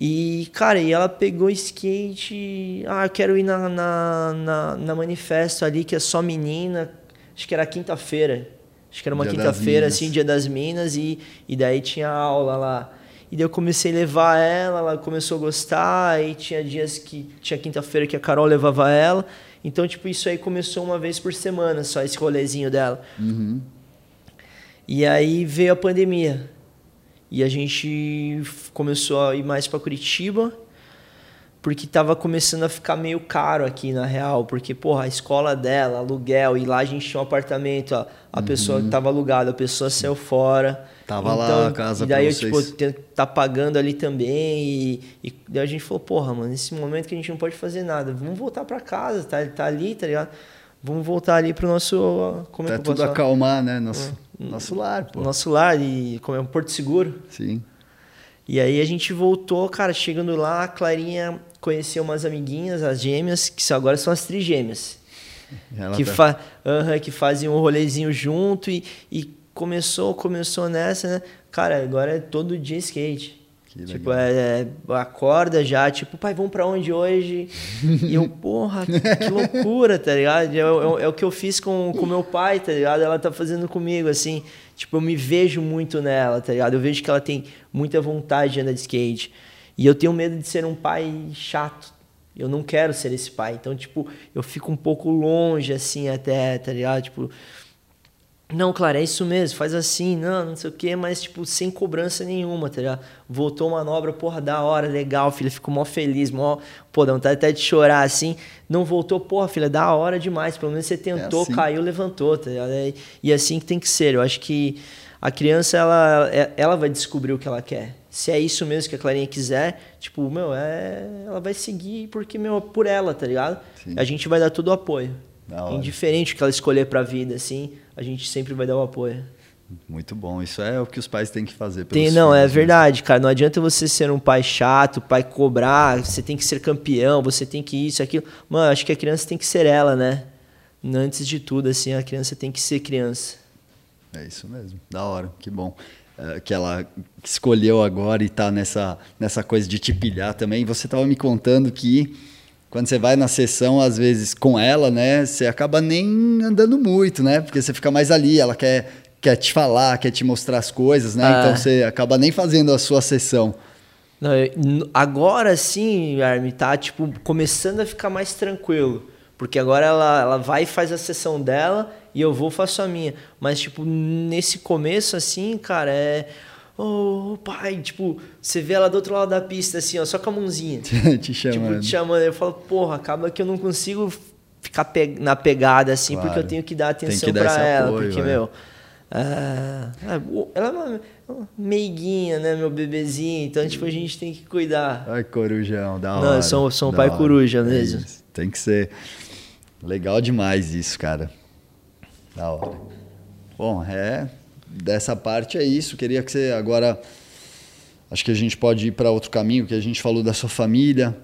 E, cara, e ela pegou skate. Ah, eu quero ir na, na, na, na manifesto ali, que é só menina. Acho que era quinta-feira. Acho que era uma quinta-feira, assim, dia das minas. E, e daí tinha aula lá. E daí eu comecei a levar ela, ela começou a gostar. Aí tinha dias que. Tinha quinta-feira que a Carol levava ela. Então, tipo, isso aí começou uma vez por semana, só esse rolezinho dela. Uhum. E aí veio a pandemia. E a gente começou a ir mais para Curitiba, porque tava começando a ficar meio caro aqui na real, porque porra, a escola dela, aluguel, e lá a gente tinha um apartamento, a, a pessoa que tava alugada, a pessoa saiu fora. Uhum. Tava lá a casa E daí eu tipo vocês. tá pagando ali também e, e daí a gente falou, porra, mano, nesse momento que a gente não pode fazer nada, vamos voltar para casa, tá, tá ali, tá ligado? Vamos voltar ali pro nosso como é Até que tudo posso acalmar, né? Nosso, nosso lar, pô. nosso lar e como é um porto seguro. Sim. E aí a gente voltou, cara, chegando lá, a Clarinha conheceu umas amiguinhas, as gêmeas, que agora são as trigêmeas. Ela que, tá- fa aham, que faziam um rolezinho junto e, e começou, começou nessa, né? Cara, agora é todo dia skate. Que tipo, é, é, acorda já, tipo, pai, vamos pra onde hoje? e eu, porra, que, [laughs] loucura, tá ligado? É o que eu fiz com, com meu pai, tá ligado? Ela tá fazendo comigo, assim. Tipo, eu me vejo muito nela, tá ligado? Eu vejo que ela tem muita vontade de andar de skate. E eu tenho medo de ser um pai chato. Eu não quero ser esse pai. Então, tipo, eu fico um pouco longe, assim, até, tá ligado? Tipo, não, claro, é isso mesmo, faz assim, não, não sei o quê, mas, tipo, sem cobrança nenhuma, tá ligado? Voltou manobra, porra, da hora, legal, filha, ficou mó feliz, mó, pô, dá vontade até de chorar, assim. Não voltou, porra, filha, da hora demais, pelo menos você tentou, assim. caiu, levantou, tá ligado? É- E assim que tem que ser, eu acho que a criança, ela, é- ela vai descobrir o que ela quer. Se é isso mesmo que a Clarinha quiser, tipo, meu, é, ela vai seguir porque, meu, é por ela, tá ligado? Sim. A gente vai dar todo o apoio. Indiferente o que ela escolher pra vida, assim, a gente sempre vai dar o apoio. Muito bom. Isso é o que os pais têm que fazer pelos Tem, não, é filhos, né? verdade, cara. Não adianta você ser um pai chato, pai cobrar, você tem que ser campeão, você tem que isso, aquilo. Mano, acho que a criança tem que ser ela, né? Antes de tudo, assim, a criança tem que ser criança. É isso mesmo. Da hora, que bom. eh, que ela escolheu agora e tá nessa, nessa coisa de te pilhar também. Você tava me contando que quando você vai na sessão, às vezes com ela, né, você acaba nem andando muito, né? Porque você fica mais ali, ela quer, quer te falar, quer te mostrar as coisas, né? Ah. Então você acaba nem fazendo a sua sessão. Não, eu- agora sim, Armin, tá tipo começando a ficar mais tranquilo. Porque agora ela, ela vai e faz a sessão dela e eu vou e faço a minha. Mas, tipo, nesse começo, assim, cara, é. Ô, pai, tipo, você vê ela do outro lado da pista, assim, ó, só com a mãozinha. [laughs] te Tipo, chamando. te chamando. Eu falo, porra, acaba que eu não consigo ficar pe- na pegada assim, Claro. porque eu tenho que dar atenção esse ela. apoio, porque, é. meu. ah, o- ela é uma, uma meiguinha, né, meu bebezinho. Então, tipo, a gente tem que cuidar. Ai, corujão, da Não, hora. eu sou- sou um pai hora. coruja É mesmo. isso, Tem que ser. Legal demais isso, cara. Da hora. Bom, é. Dessa parte é isso. Queria que você agora. Acho que a gente pode ir para outro caminho, que a gente falou da sua família.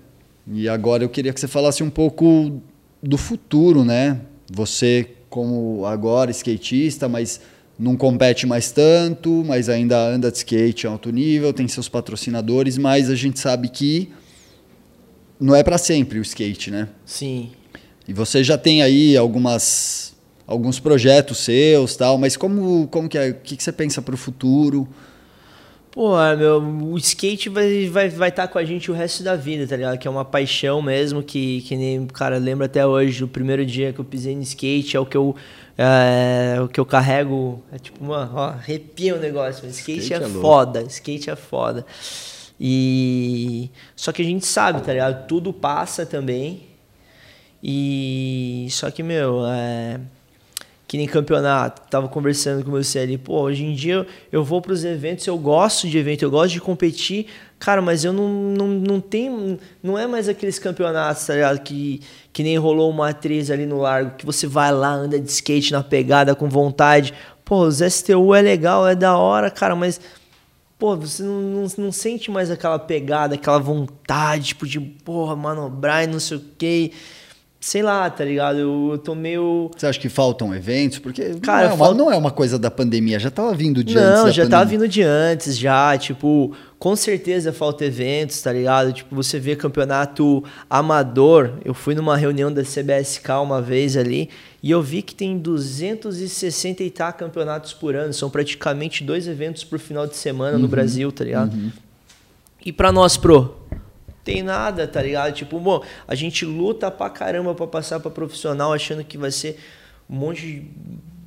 E agora eu queria que você falasse um pouco do futuro, né? Você, como agora skatista, mas não compete mais tanto, mas ainda anda de skate em alto nível, tem seus patrocinadores, mas a gente sabe que não é para sempre o skate, né? Sim. E você já tem aí algumas alguns projetos seus, tal, mas como como que é? O que, que você pensa para o futuro? Pô, meu, o skate vai vai vai estar com a gente o resto da vida, tá ligado? Que é uma paixão mesmo, que, que nem, cara, lembro até hoje do primeiro dia que eu pisei no skate, é o que eu é, o que eu carrego, é tipo, mano, ó, arrepia o negócio, mas skate, Skate é, é foda, skate é foda. E só que a gente sabe, tá ligado? Tudo passa também. E só que, meu, é que nem campeonato, tava conversando com você ali, pô, hoje em dia eu, vou pros eventos, eu gosto de evento, eu gosto de competir, cara, mas eu não, não, não tenho, não é mais aqueles campeonatos, tá ligado, que, que nem rolou uma atriz ali no largo, que você vai lá, anda de skate na pegada com vontade, pô, os STU é legal, é da hora, cara, mas, pô, você não, não, não sente mais aquela pegada, aquela vontade, tipo, de, porra, manobrar e não sei o que, sei lá, tá ligado, eu, eu tô meio... Você acha que faltam eventos? Porque Cara, não, é uma, não é uma coisa da pandemia, já estava vindo de antes Não, já pandemia. tava vindo de antes, já, tipo, com certeza falta eventos, tá ligado? Tipo, você vê campeonato amador, eu fui numa reunião da CBSK uma vez ali, e eu vi que tem 260 e tá campeonatos por ano, são praticamente dois eventos por final de semana Uhum. no Brasil, tá ligado? E pra nós, pro? Tem nada, tá ligado? Tipo, bom, a gente luta pra caramba pra passar pra profissional achando que vai ser um monte de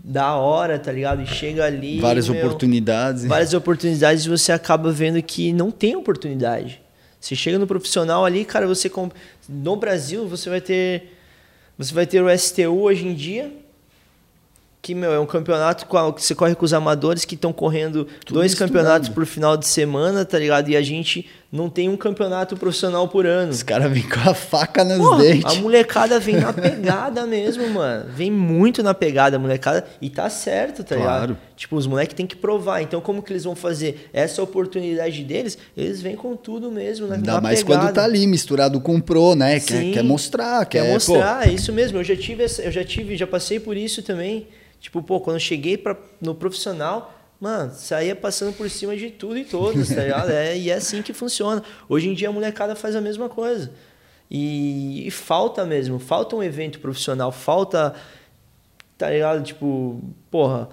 da hora, tá ligado? E chega ali. Várias meu, oportunidades. Várias oportunidades e você acaba vendo que não tem oportunidade. Você chega no profissional ali, cara, você comp... no Brasil você vai ter você vai ter o STU hoje em dia, que meu, é um campeonato que você corre com os amadores que estão correndo dois misturado. campeonatos por final de semana, tá ligado? E a gente não tem um campeonato profissional por ano. Os caras vêm com a faca nos Porra, dentes. a molecada vem na pegada mesmo, mano. Vem muito na pegada a molecada. E tá certo, tá Claro. ligado? Tipo, os moleques têm que provar. Então, como que eles vão fazer essa oportunidade deles? Eles vêm com tudo mesmo na, Ainda na mais pegada. quando tá ali misturado com o pro, né? Quer, Sim. quer mostrar, Quer quer, mostrar, é isso mesmo. Eu já tive, essa- eu já tive, já passei por isso também. Tipo, pô, quando eu cheguei pra, no profissional, mano, saía passando por cima de tudo e todos, tá ligado? É, e é assim que funciona. Hoje em dia a molecada faz a mesma coisa. E, e falta mesmo, falta um evento profissional, falta, tá ligado? Tipo, porra,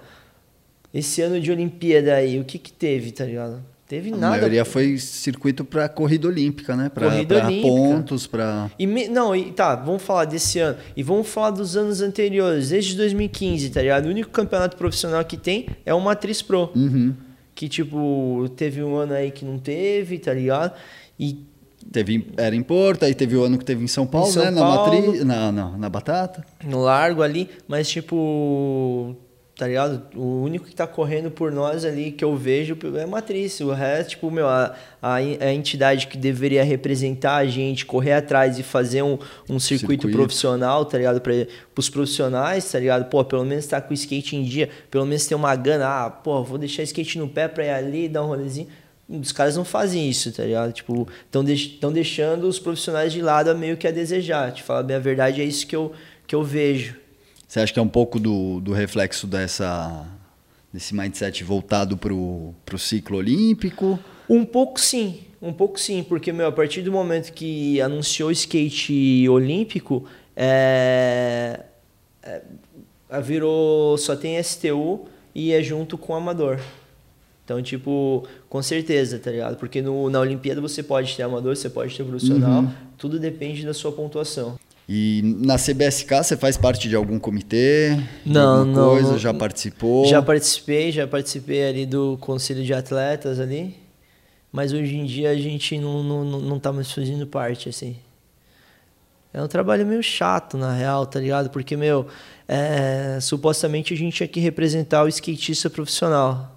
esse ano de Olimpíada aí, o que que teve, tá ligado? Teve pô. A nada. maioria foi circuito pra corrida olímpica, né? Pra, Corrida pra olímpica. pontos, pra... E me- não, e tá, vamos falar desse ano. E vamos falar dos anos anteriores, desde 2015, tá ligado? O único campeonato profissional que tem é o Matriz Pro. Uhum. Que, tipo, teve um ano aí que não teve, tá ligado? E Teve, era em Porto, aí teve o ano que teve em São Paulo, São né? Na, Paulo. matri... na, na, na Batata. no largo ali, mas, tipo, tá ligado? O único que tá correndo por nós ali que eu vejo é a Matriz. O resto, tipo, meu, a, a, a entidade que deveria representar a gente, correr atrás e fazer um, um circuito, Circuito. profissional, tá ligado? Para os profissionais, tá ligado? Pô, pelo menos tá com o skate em dia, pelo menos ter uma gana. Ah, pô, vou deixar skate no pé pra ir ali, dar um rolezinho. Os caras não fazem isso, tá ligado? Tipo, estão deixando os profissionais de lado a meio que a desejar. Te falar bem a verdade, é isso que eu, que eu vejo. Você acha que é um pouco do, do reflexo dessa, nesse mindset voltado para o ciclo olímpico? Um pouco sim, um pouco sim, porque meu, a partir do momento que anunciou skate olímpico, é, é, virou só tem STU e é junto com o amador. Então, tipo, com certeza, tá ligado? Porque no, na Olimpíada você pode ter amador, você pode ter profissional, uhum. tudo depende da sua pontuação. E na CBSK você faz parte de algum comitê? Não, não. Coisa? Já participou? Já participei, já participei ali do conselho de atletas ali. Mas hoje em dia a gente não, não, não tá mais fazendo parte, assim. É um trabalho meio chato, na real, tá ligado? Porque, meu, é, supostamente a gente tinha que representar o skatista profissional.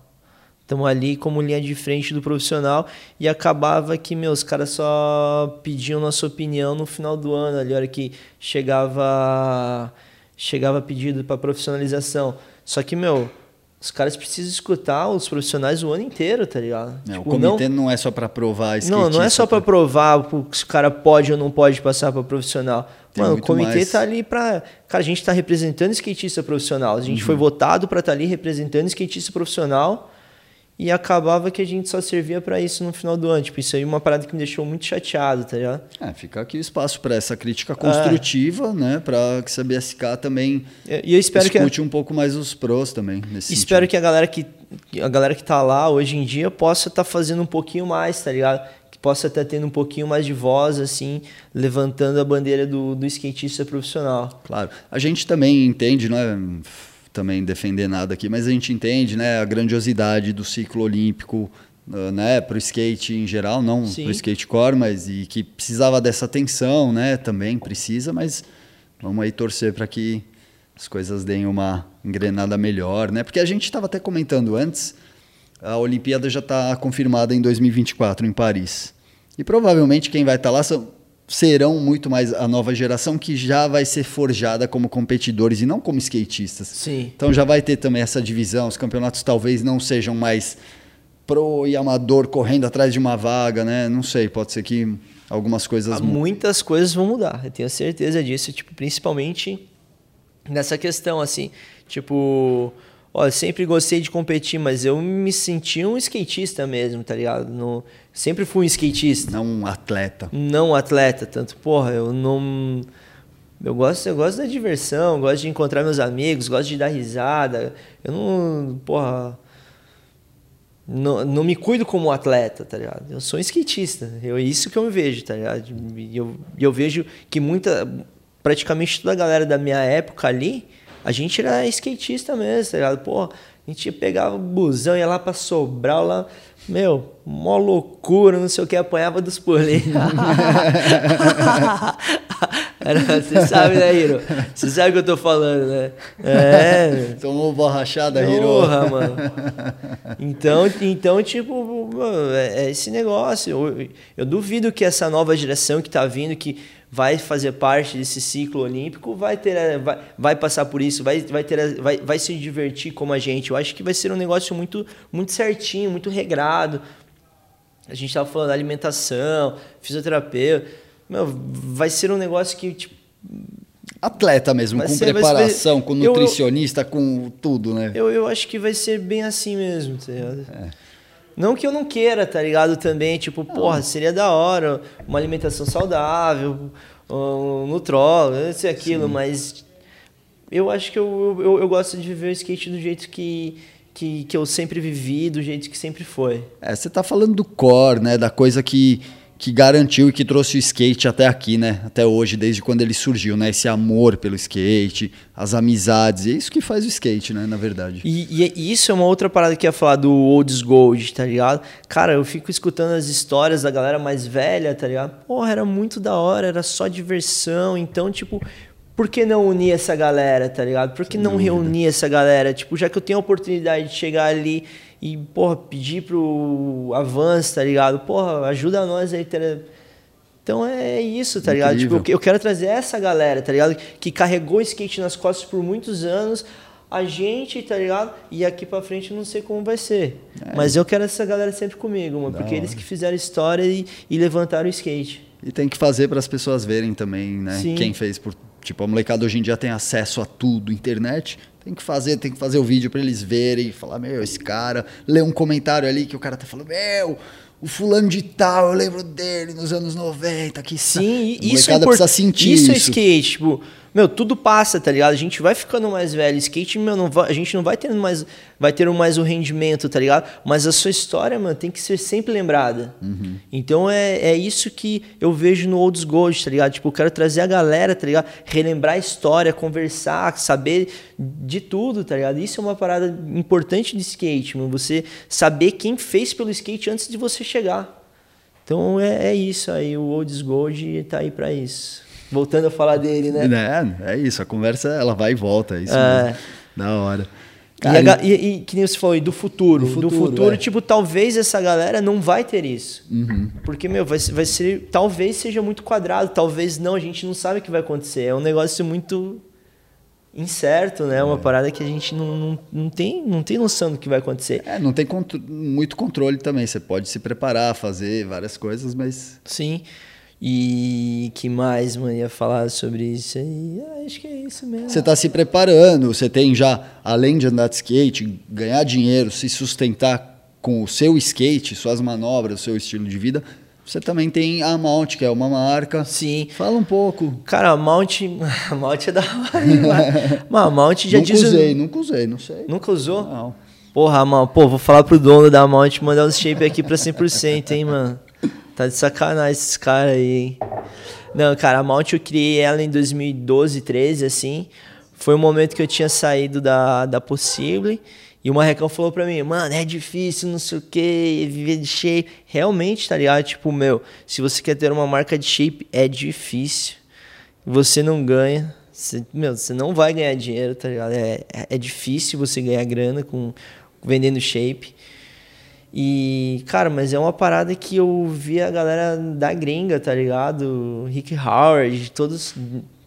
Estamos ali como linha de frente do profissional e acabava que, meus caras só pediam nossa opinião no final do ano, ali, a hora que chegava, chegava pedido para profissionalização. Só que, meu, os caras precisam escutar os profissionais o ano inteiro, tá ligado? É, tipo, o comitê não, não é só para provar. Não, não é só para provar se o cara pode ou não pode passar para profissional. Tem Mano, o comitê mais... tá ali para, cara, a gente tá representando skatista profissional. A gente uhum. foi votado para estar tá ali representando skatista profissional e acabava que a gente só servia para isso no final do ano. Tipo, isso aí é uma parada que me deixou muito chateado, tá ligado? É, fica aqui o espaço para essa crítica construtiva, é. né? Para que a BSK também e eu espero escute que um pouco mais os prós também. Nesse espero sentido. que a galera que a galera que tá lá hoje em dia possa estar tá fazendo um pouquinho mais, tá ligado? Que possa estar tá tendo um pouquinho mais de voz, assim, levantando a bandeira do, do skatista profissional. Claro. A gente também entende, não é? Também defender nada aqui, mas a gente entende né, a grandiosidade do ciclo olímpico uh, né, para o skate em geral, não para o skate core, mas e que precisava dessa atenção, né, também precisa, mas vamos aí torcer para que as coisas deem uma engrenada melhor, né? Porque a gente estava até comentando antes, a Olimpíada já está confirmada em 2024 em Paris. E provavelmente quem vai estar tá lá são serão muito mais a nova geração que já vai ser forjada como competidores e não como skatistas. Sim. Então já vai ter também essa divisão. Os campeonatos talvez não sejam mais pro e amador correndo atrás de uma vaga, né? Não sei, pode ser que algumas coisas ah, Muitas coisas vão mudar, eu tenho certeza disso, tipo, principalmente nessa questão assim, tipo, Ó, eu sempre gostei de competir, mas eu me senti um skatista mesmo, tá ligado? No, sempre fui um skatista. Não um atleta. Não um atleta, tanto, porra, eu não. Eu gosto, eu gosto da diversão, gosto de encontrar meus amigos, gosto de dar risada. Eu não. Porra. Não, não me cuido como atleta, tá ligado? Eu sou um skatista. Eu, é isso que eu me vejo, tá ligado? E eu, eu vejo que muita. Praticamente toda a galera da minha época ali a gente era skatista mesmo, tá ligado? Pô, a gente pegava o busão, ia lá pra Sobral, lá, meu, mó loucura, não sei o que, apanhava dos pulinhos. [laughs] Você sabe, né, Hiro? Você sabe o que eu tô falando, né? É. Tomou borrachada, Hiro. Porra, mano. Então, então tipo, é, é esse negócio. Eu, eu duvido que essa nova geração que tá vindo, que vai fazer parte desse ciclo olímpico, vai ter, vai, vai passar por isso, vai, vai, ter, vai, vai se divertir como a gente. Eu acho que vai ser um negócio muito, muito certinho, muito regrado. A gente estava falando alimentação, fisioterapeuta. Meu, vai ser um negócio que tipo, atleta mesmo, com ser, preparação, ser, com nutricionista, eu, com tudo, né? Eu, eu acho que vai ser bem assim mesmo, tá ligado? É. Não que eu não queira, tá ligado? Também, tipo, não. porra, seria da hora uma alimentação saudável, um nutrólogo, isso e aquilo, Sim. mas eu acho que eu, eu, eu, gosto de viver o skate do jeito que, que, que eu sempre vivi, do jeito que sempre foi. É, você tá falando do core, né? Da coisa que que garantiu e que trouxe o skate até aqui, né? Até hoje, desde quando ele surgiu, né? Esse amor pelo skate, as amizades. E é isso que faz o skate, né? Na verdade. E, e isso é uma outra parada que ia falar do Olds Gold, tá ligado? Cara, eu fico escutando as histórias da galera mais velha, tá ligado? Porra, era muito da hora, era só diversão. Então, tipo, por que não unir essa galera, tá ligado? Por que não dúvida. reunir essa galera? Tipo, já que eu tenho a oportunidade de chegar ali e, porra, pedir pro Avance, tá ligado? Porra, ajuda nós aí. Tá então é isso, tá ligado? Tipo, eu quero trazer essa galera, tá ligado? Que carregou o skate nas costas por muitos anos. A gente, tá ligado? E aqui pra frente não sei como vai ser. É. Mas eu quero essa galera sempre comigo, mano. Porque eles que fizeram história e, e levantaram o skate. E tem que fazer para as pessoas verem também, né? Sim. Quem fez por, Tipo, a molecada hoje em dia tem acesso a tudo, internet. Tem que fazer, tem que fazer o vídeo para eles verem, falar, meu, esse cara, ler um comentário ali que o cara tá falando, meu, o fulano de tal, eu lembro dele nos anos 90, que Sim, a [laughs] isso é import- precisa sentir isso isso. é skate, tipo, meu, tudo passa, tá ligado? A gente vai ficando mais velho, skate, meu, não vai- a gente não vai tendo mais, vai ter mais o rendimento, tá ligado? Mas a sua história, mano, tem que ser sempre lembrada. Uhum. Então é, é isso que eu vejo no Olds Gold, tá ligado? Tipo, eu quero trazer a galera, tá ligado? Relembrar a história, conversar, saber de tudo, tá ligado? Isso é uma parada importante de skate, mano. Você saber quem fez pelo skate antes de você chegar. Então é, é isso aí, o Olds Gold tá aí pra isso. Voltando a falar dele, né? É, é isso, a conversa ela vai e volta, é isso É. mesmo. Da hora. E, a ga- e- e que nem você falou, e do futuro. Do Do futuro, futuro, é. tipo, talvez essa galera não vai ter isso. Uhum. Porque, meu, vai, ser- vai ser. Talvez seja muito quadrado, talvez não, a gente não sabe o que vai acontecer. É um negócio muito incerto, né? É. Uma parada que a gente não, não, não, tem, não tem noção do que vai acontecer. É, não tem contro- muito controle também. Você pode se preparar, fazer várias coisas, mas Sim. E que mais, mano, ia falar sobre isso aí? Ah, acho que é isso mesmo. você está se preparando. Você tem já, além de andar de skate, ganhar dinheiro, se sustentar com o seu skate, suas manobras, seu estilo de vida. Você também tem a Mount, que é uma marca. Sim. Fala um pouco. Cara, a Mount. [laughs] A Mount é da hora? Mas [laughs] a Mount já nunca diz. o- usei, nunca usei, não sei. Nunca usou? Não. Porra, mano, pô, vou falar pro dono da Mount mandar os shape aqui pra 100%, hein, mano. Tá de sacanagem esses caras aí, hein. Não, cara, a Mount eu criei ela em 2012, 13, assim. Foi um momento que eu tinha saído da, da Possible. E o Marrecão falou pra mim, mano, é difícil, não sei o que, viver de shape. Realmente, tá ligado? Tipo, meu, se você quer ter uma marca de shape, é difícil. Você não ganha. Você, meu, você não vai ganhar dinheiro, tá ligado? É, é, é difícil você ganhar grana com vendendo shape. E, cara, mas é uma parada que eu vi a galera da gringa, tá ligado? Rick Howard, todos.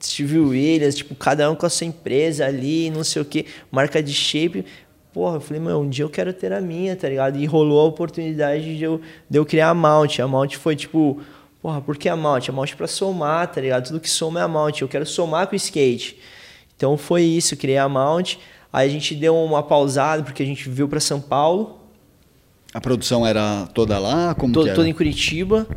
Steve Williams, tipo, cada um com a sua empresa ali, não sei o que, marca de shape. Porra, eu falei, meu, um dia eu quero ter a minha, tá ligado? E rolou a oportunidade de eu, de eu criar a Mount. A Mount foi tipo, porra, por que a Mount? A Mount é pra somar, tá ligado? Tudo que soma é a Mount. Eu quero somar com o skate. Então foi isso, criei a Mount. Aí a gente deu uma pausada, porque a gente veio pra São Paulo. A produção era toda lá? Como era? tô em Curitiba.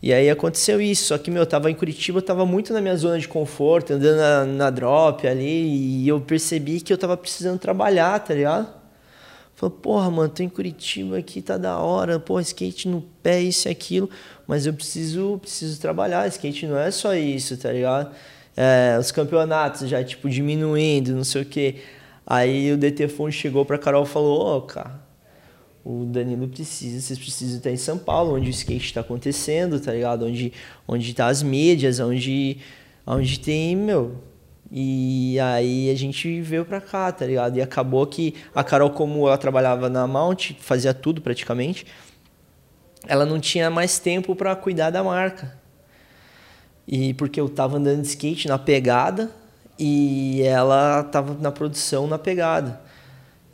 E aí aconteceu isso. Só que, meu, eu tava em Curitiba, eu tava muito na minha zona de conforto, andando na, na drop ali. E eu percebi que eu tava precisando trabalhar, tá ligado? Falei, porra, mano, tô em Curitiba aqui, tá da hora. Pô, skate no pé, isso e aquilo. Mas eu preciso, preciso trabalhar. Skate não é só isso, tá ligado? É, os campeonatos já, tipo, diminuindo, não sei o quê. Aí o DT Fundo chegou pra Carol e falou, ô, cara, o Danilo precisa, vocês precisam estar em São Paulo, onde o skate está acontecendo, tá ligado? Onde, onde tá as mídias, onde, onde tem, meu. E aí a gente veio pra cá, tá ligado? E acabou que a Carol, como ela trabalhava na Mount, fazia tudo praticamente, ela não tinha mais tempo para cuidar da marca. E porque eu tava andando de skate na pegada e ela tava na produção na pegada.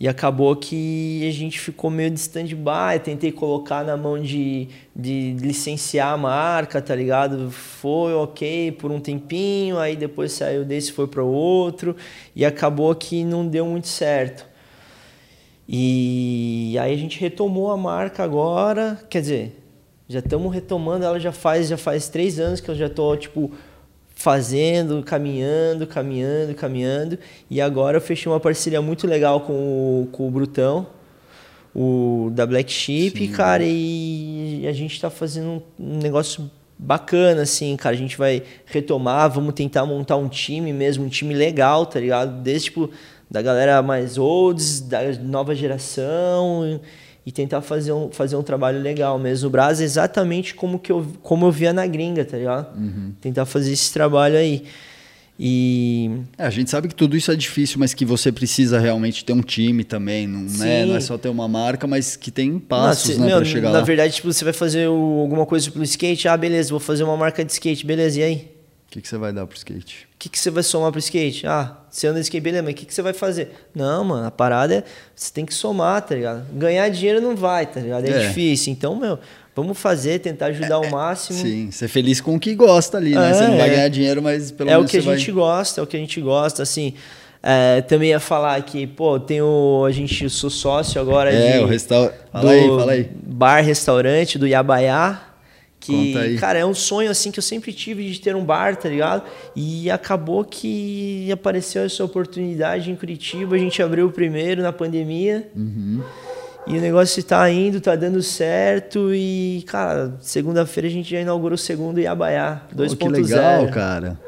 E acabou que a gente ficou meio de stand-by, tentei colocar na mão de, de licenciar a marca, tá ligado? Foi ok por um tempinho, aí depois saiu desse foi para outro, e acabou que não deu muito certo. E aí a gente retomou a marca agora, quer dizer, já estamos retomando ela já faz já faz três anos que eu já tô tipo fazendo, caminhando, caminhando, caminhando. E agora eu fechei uma parceria muito legal com o, com o Brutão, o da Black Sheep, Sim. cara, e a gente tá fazendo um, negócio bacana, assim, cara. A gente vai retomar, vamos tentar montar um time mesmo, um time legal, tá ligado? Desde, tipo, da galera mais olds, da nova geração e tentar fazer um, fazer um trabalho legal mesmo. O Brás é exatamente como, que eu, como eu via na gringa, tá ligado? Tentar fazer esse trabalho aí. E É, a gente sabe que tudo isso é difícil, mas que você precisa realmente ter um time também, não, né? Não é só ter uma marca, mas que tem passos, Não, né, pra chegar na lá. verdade, tipo, você vai fazer o- alguma coisa pelo skate, ah, beleza, vou fazer uma marca de skate, beleza, e aí? O que, que você vai dar pro skate? O que, que você vai somar pro skate? Ah, você anda de skate, beleza, mas o que, que você vai fazer? Não, mano, a parada é. Você tem que somar, tá ligado? Ganhar dinheiro não vai, tá ligado? É, É. difícil. Então, meu, Vamos fazer, tentar ajudar ao máximo. Sim, ser feliz com o que gosta ali, né? É, você não vai é. ganhar dinheiro, mas pelo é menos o que a vai... gente gosta, é o que a gente gosta, assim. é, também ia falar que, pô, tem o, a gente, eu sou sócio agora É, de, o restaurante... Fala aí, fala aí. bar restaurante do Iabaiá. Que, cara, é um sonho assim que eu sempre tive de ter um bar, tá ligado? E acabou que apareceu essa oportunidade em Curitiba, a gente abriu o primeiro na pandemia. Uhum. E o negócio tá indo, tá dando certo. E, cara, segunda-feira a gente já inaugurou o segundo Iabaiá, 2.0. Pô, que legal, cara.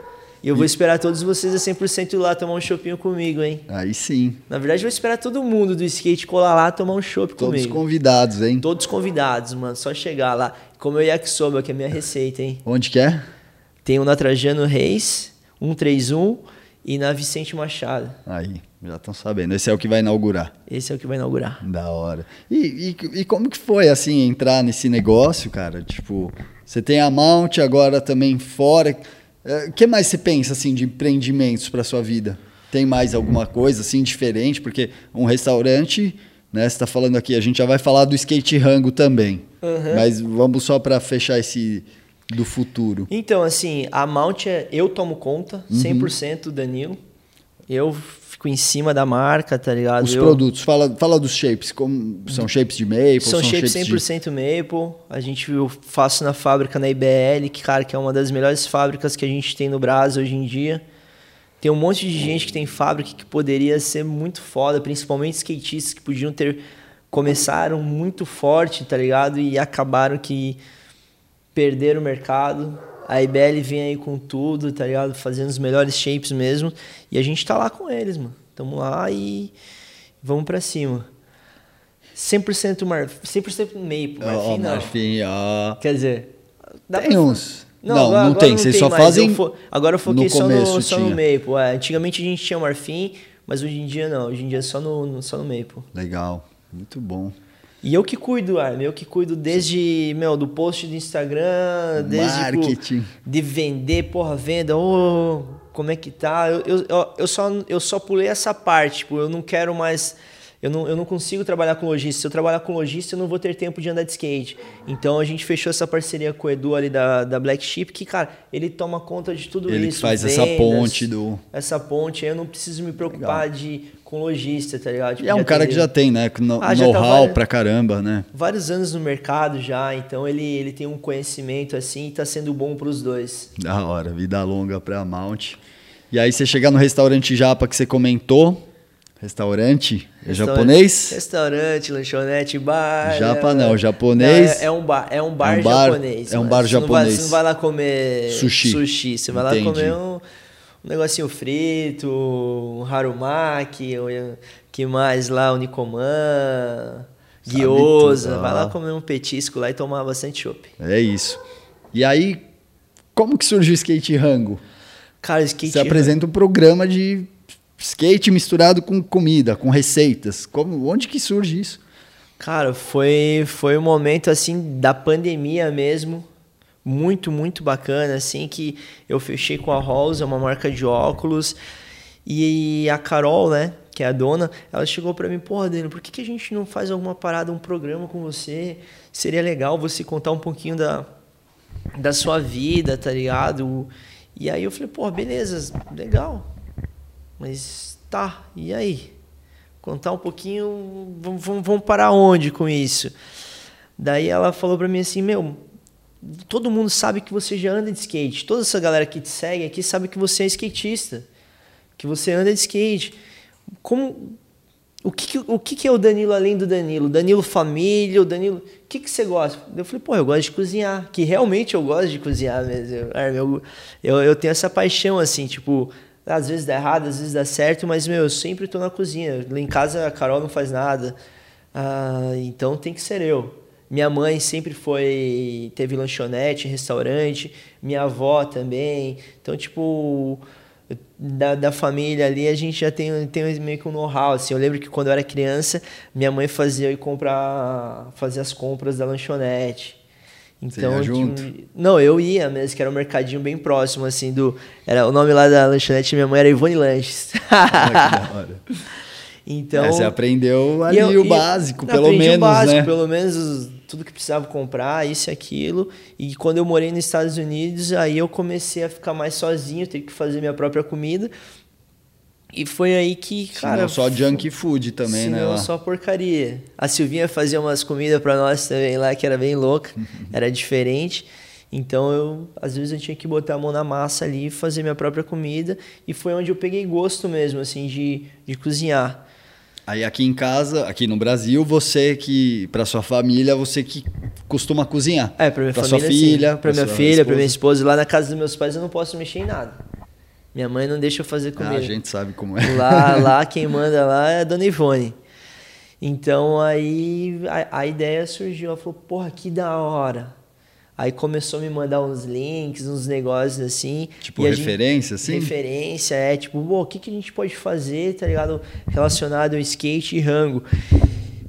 E eu vou esperar todos vocês a 100% lá tomar um chopinho comigo, hein? Aí sim. Na verdade, eu vou esperar todo mundo do skate colar lá tomar um chopp Todos comigo. convidados, hein? Todos convidados, mano. Só chegar lá. Comer o yakisoba, que é a minha receita, hein? Onde que é? Tem um na Trajano Reis, 131 e na Vicente Machado. Aí, já estão sabendo. Esse é o que vai inaugurar. Esse é o que vai inaugurar. Da hora. E, e, e como que foi, assim, entrar nesse negócio, cara? Tipo, você tem a Mount agora também fora. O que mais você pensa, assim, de empreendimentos para sua vida? Tem mais alguma coisa, assim, diferente? Porque um restaurante, né, você tá falando aqui, a gente já vai falar do skate rango também. Uhum. Mas vamos só para fechar esse do futuro. Então, assim, a Mount é eu tomo conta, Uhum. 100% Danilo. Eu fico em cima da marca, tá ligado? Os eu... produtos, fala, fala dos shapes. Como, são shapes de maple? São, shapes de- 100% Maple. A gente eu faço na fábrica na IBL, que cara, que é uma das melhores fábricas que a gente tem no Brasil hoje em dia. Tem um monte de gente que tem fábrica que poderia ser muito foda, principalmente skatistas que podiam ter começaram muito forte, tá ligado? E acabaram que perderam o mercado. A IBL vem aí com tudo, tá ligado? Fazendo os melhores shapes mesmo. E a gente tá lá com eles, mano. Tamo lá e vamos pra cima. 100% mar... 100% Maple, Marfim não. Marfim, ó. Quer dizer, dá Tem pra- uns. Não, agora- não, agora tem. Vocês só mais. fazem. Eu fo- Agora eu foquei no só, começo no, só no. Maple. É, antigamente a gente tinha Marfim, mas hoje em dia não. Hoje em dia é só no, no- só no Maple. Legal. Muito bom. E eu que cuido, Armin. Eu que cuido desde, meu, do post do Instagram, desde Marketing. de vender, porra, venda, ô, como é que tá? Eu, eu, eu- eu só, eu só pulei essa parte, tipo, eu não quero mais. Eu não, eu não consigo trabalhar com lojista. Se eu trabalhar com lojista, eu não vou ter tempo de andar de skate. Então a gente fechou essa parceria com o Edu ali da, da Black Sheep, que, cara, ele toma conta de tudo Ele isso. faz essa vendas, ponte do- Essa ponte, aí eu não preciso me preocupar de, com lojista, tá ligado? Tipo, é um cara que já tem, né? Ah, tá Know-how várias- pra caramba, né? vários anos no mercado já, então ele, ele tem um conhecimento assim e tá sendo bom pros dois. Da hora, vida longa pra Mount. E aí você chegar no restaurante Japa que você comentou. Restaurante? É Restaurante- japonês? Restaurante, lanchonete, bar. Japa não, japonês. É, é um bar, é um bar, É um bar- japonês. é um bar Você não vai- japonês. Você não vai lá comer Sushi. Você vai Entendi. lá comer um, um negocinho frito, um harumaki, um, que mais lá, o Nicoman, tudo, Vai lá ó. comer um petisco lá e tomar bastante chopp. É isso. E aí, como que surge o skate rango? Cara, skate Você apresenta um programa de skate misturado com comida, com receitas. Como, onde que surge isso? Cara, foi, foi um momento assim da pandemia mesmo. Muito, muito bacana, assim, que eu fechei com a Rose, é uma marca de óculos. E a Carol, né, que é a dona, ela chegou pra mim, porra, Daniel, por que, que a gente não faz alguma parada, um programa com você? Seria legal você contar um pouquinho da, da sua vida, tá ligado? E aí eu falei, pô, beleza, legal. Mas tá, e aí? Contar um pouquinho, vamos, vamos, vamos parar onde com isso? Daí ela falou pra mim assim, meu, todo mundo sabe que você já anda de skate. Toda essa galera que te segue aqui sabe que você é skatista. Que você anda de skate. Como. O que, o que, é o Danilo além do Danilo? Danilo família, o Danilo. O que, que você gosta? Eu falei, pô, eu gosto de cozinhar. Que realmente eu gosto de cozinhar mesmo. Armin, eu, eu, eu tenho essa paixão, assim, tipo. Às vezes dá errado, às vezes dá certo, mas, meu, eu sempre tô na cozinha. Lá em casa a Carol não faz nada. Ah, então tem que ser eu. Minha mãe sempre foi. teve lanchonete, restaurante, minha avó também. Então, tipo, da, da família ali, a gente já tem, tem meio que um know-how. Assim. Eu lembro que quando eu era criança, minha mãe fazia eu comprar. fazer as compras da lanchonete. Então, ia tipo, junto? não, eu ia mesmo, que era um mercadinho bem próximo, assim, do. Era, o nome lá da lanchonete minha mãe era Ivone Lanches. [laughs] Ah, que da hora. [laughs] então. É, você aprendeu ali eu- o básico, pelo aprendi o menos, básico, né? Pelo menos os- tudo que precisava comprar, isso e aquilo. E quando eu morei nos Estados Unidos, aí eu comecei a ficar mais sozinho, ter que fazer minha própria comida. E foi aí que, cara. Não só junk food também, né? Não só porcaria. A Silvinha fazia umas comidas para nós também lá que era bem louca, [laughs] era diferente. Então eu, às vezes eu tinha que botar a mão na massa ali, fazer minha própria comida e foi onde eu peguei gosto mesmo assim de, de cozinhar. Aí aqui em casa, aqui no Brasil, você que para sua família, você que costuma cozinhar. É, para minha pra família, sua filha, para minha filha, para minha esposa. Lá na casa dos meus pais eu não posso mexer em nada. Minha mãe não deixa eu fazer comida. Ah, a gente sabe como é. Lá, lá quem manda lá é a Dona Ivone. Então aí a, a ideia surgiu, ela falou: "Porra, que da hora". Aí começou a me mandar uns links, uns negócios assim. Tipo referência, gente, assim? Referência, é. Tipo, o que, que a gente pode fazer, tá ligado? Relacionado ao skate e rango.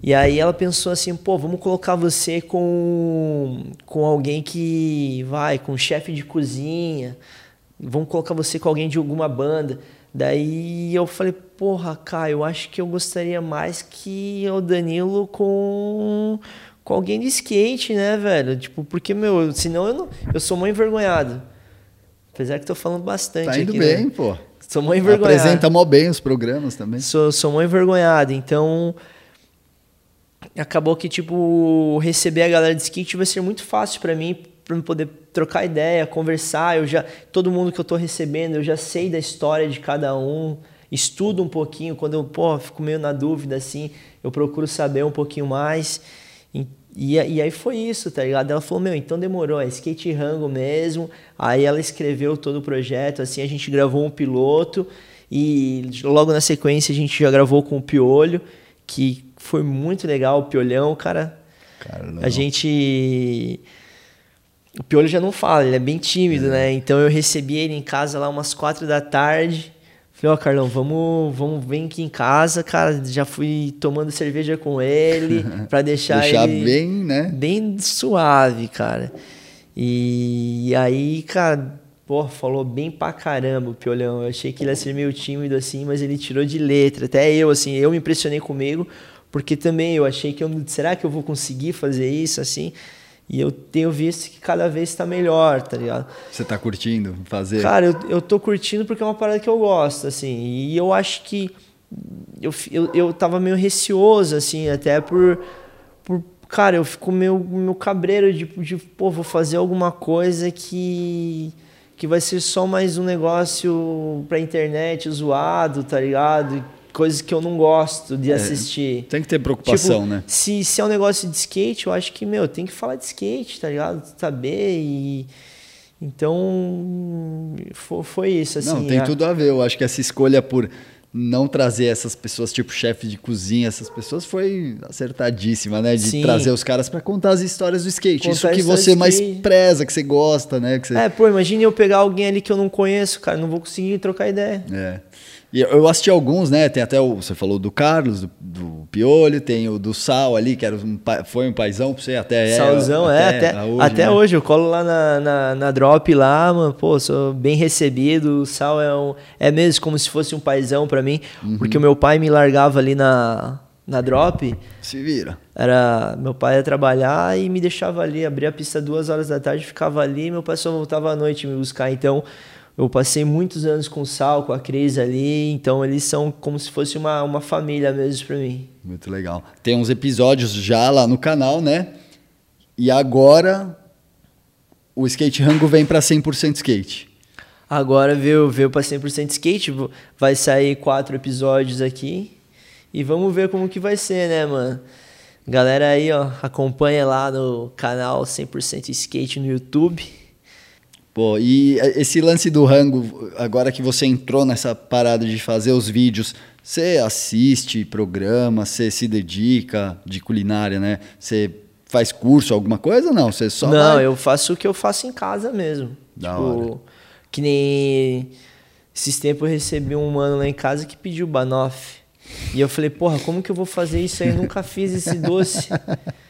E aí ela pensou assim, pô, vamos colocar você com, com alguém que vai, com chefe de cozinha. Vamos colocar você com alguém de alguma banda. Daí eu falei, porra, cara, eu acho que eu gostaria mais que o Danilo com com alguém de skate, né, velho? Tipo, porque, meu, senão eu não. Eu sou mãe envergonhado. Apesar que tô falando bastante. Tá indo aqui, bem, né? pô. Sou mãe envergonhado. Apresenta mó bem os programas também. Sou, sou mãe envergonhado, então. Acabou que, tipo, receber a galera de skate vai ser muito fácil para mim, para poder trocar ideia, conversar. Eu já. Todo mundo que eu tô recebendo, eu já sei da história de cada um. Estudo um pouquinho. Quando eu, pô, fico meio na dúvida, assim, eu procuro saber um pouquinho mais. E, e, aí foi isso, tá ligado? Ela falou, meu, então demorou, é skate rango mesmo. Aí ela escreveu todo o projeto, assim, a gente gravou um piloto e logo na sequência a gente já gravou com o Piolho, que foi muito legal, o Piolhão, cara. a gente... O Piolho já não fala, ele é bem tímido, é. né? Então eu recebi ele em casa lá umas quatro da tarde Falei, ó, oh, Carlão, vamos, vamos vir aqui em casa, cara. Já fui tomando cerveja com ele [laughs] para deixar, deixar ele bem, né? Bem suave, cara. E, e aí, cara, pô, falou bem pra caramba o Piolhão. Eu achei que ele ia ser meio tímido assim, mas ele tirou de letra. Até eu, assim, eu me impressionei comigo, porque também eu achei que eu, será que eu vou conseguir fazer isso assim? E eu tenho visto que cada vez está melhor, tá ligado? Você tá curtindo fazer? Cara, eu, eu tô curtindo porque é uma parada que eu gosto, assim. E eu acho que eu, eu, eu tava meio receoso, assim, até por. por cara, eu fico meio, meio cabreiro de, de, pô, vou fazer alguma coisa que. que vai ser só mais um negócio pra internet zoado, tá ligado? Coisas que eu não gosto de é, assistir. Tem que ter preocupação, tipo, né? Se, se é um negócio de skate, eu acho que, meu, tem que falar de skate, tá ligado? Saber e. Então, foi, foi isso, assim. Não, tem a... tudo a ver. Eu acho que essa escolha por não trazer essas pessoas, tipo chefe de cozinha, essas pessoas foi acertadíssima, né? De Sim. trazer os caras para contar as histórias do skate. Contar Isso que você mais preza, que você gosta, né? Que você... É, pô, imagine eu pegar alguém ali que eu não conheço, cara, não vou conseguir trocar ideia. É. E eu assisti alguns, né? Tem até o. Você falou do Carlos, do, do Piolho, tem o do Sal ali, que era um, foi um paizão pra você até. É, Salzão, é, até, até, hoje, até né? hoje. Eu colo lá na, na, na, drop lá, mano, pô, sou bem recebido. O Sal é, um, é mesmo como se fosse um paizão para mim, uhum. porque o meu pai me largava ali na, na drop. Se vira. Era, meu pai ia trabalhar e me deixava ali, abria a pista duas horas da tarde, ficava ali, meu pai só voltava à noite me buscar. Então, eu passei muitos anos com o Sal, com a Cris ali, então eles são como se fosse uma, uma família mesmo para mim. Muito legal. Tem uns episódios já lá no canal, né? E agora o Skate Rango vem para 100% skate. Agora veio, veio para 100% skate, vai sair quatro episódios aqui e vamos ver como que vai ser, né, mano? Galera aí, ó, acompanha lá no canal 100% skate no YouTube. Pô, e esse lance do rango, agora que você entrou nessa parada de fazer os vídeos, você assiste programa, você se dedica de culinária, né? Você faz curso, alguma coisa não? Você só Não, vai... eu faço o que eu faço em casa mesmo. Da tipo, hora. que nem esses tempos eu recebi um mano lá em casa que pediu banoffee. E eu falei, porra, como que eu vou fazer isso aí? Eu nunca fiz esse doce. [laughs]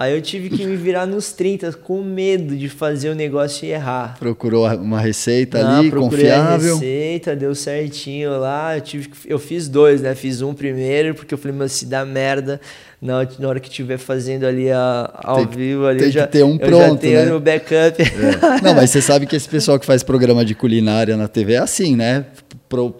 Aí eu tive que me virar nos 30 com medo de fazer o negócio e errar. Procurou uma receita Não, ali, confiável. a receita, deu certinho lá. Eu, tive, que- eu fiz dois, né? Fiz um primeiro, porque eu falei, mas se dá merda, na, na hora que estiver fazendo ali a, ao Tem vivo, ali tem eu já, que ter um eu já pronto, tenho né? no backup. É. Não, mas você sabe que esse pessoal que faz programa de culinária na TV é assim, né?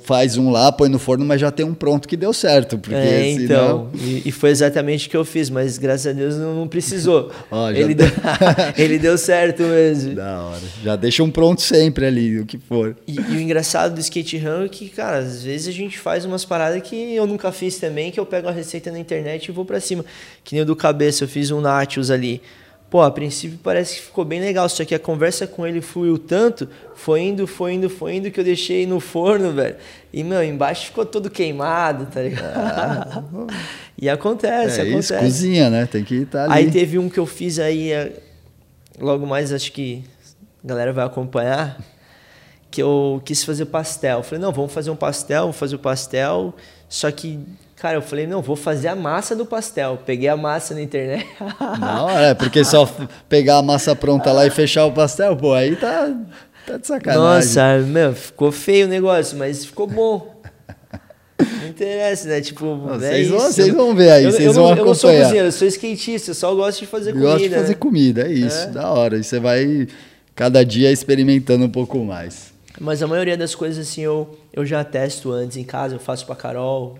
Faz um lá, põe no forno, mas já tem um pronto que deu certo. Porque É, senão... então. E, e foi exatamente o que eu fiz, mas graças a Deus não, não precisou. [laughs] Ó, ele, deu- [laughs] ele deu certo mesmo. Da hora. Já deixa um pronto sempre ali, o que for. E, e o engraçado do skate run é que, cara, às vezes a gente faz umas paradas que eu nunca fiz também, que eu pego a receita na internet e vou pra cima. Que nem o do cabeça, eu fiz um nachos ali. Pô, a princípio parece que ficou bem legal, só que a conversa com ele fluiu tanto, foi indo, foi indo, foi indo, que eu deixei no forno, velho. E, meu, embaixo ficou todo queimado, tá ligado? [laughs] e acontece, é acontece. isso, cozinha, né? Tem que estar ali. Aí teve um que eu fiz aí, é, logo mais acho que a galera vai acompanhar, que eu quis fazer pastel. Falei, não, vamos fazer um pastel, vou fazer o pastel. Só que, cara, eu falei, não, vou fazer a massa do pastel. Peguei a massa na internet. [laughs] Não, é, porque só pegar a massa pronta lá e fechar o pastel, pô, aí tá, tá de sacanagem. Nossa, meu, ficou feio o negócio, mas ficou bom. Não interessa, né? Tipo, é vocês vão- isso. vocês vão ver aí, Eu- vocês eu, vão não, Eu não sou acompanhar. cozinheiro, eu sou skatista, eu só gosto de fazer comida. Gosto de fazer né? comida, é isso, É. da hora. E você vai cada dia experimentando um pouco mais. Mas a maioria das coisas, assim, eu, eu já testo antes em casa, eu faço pra Carol.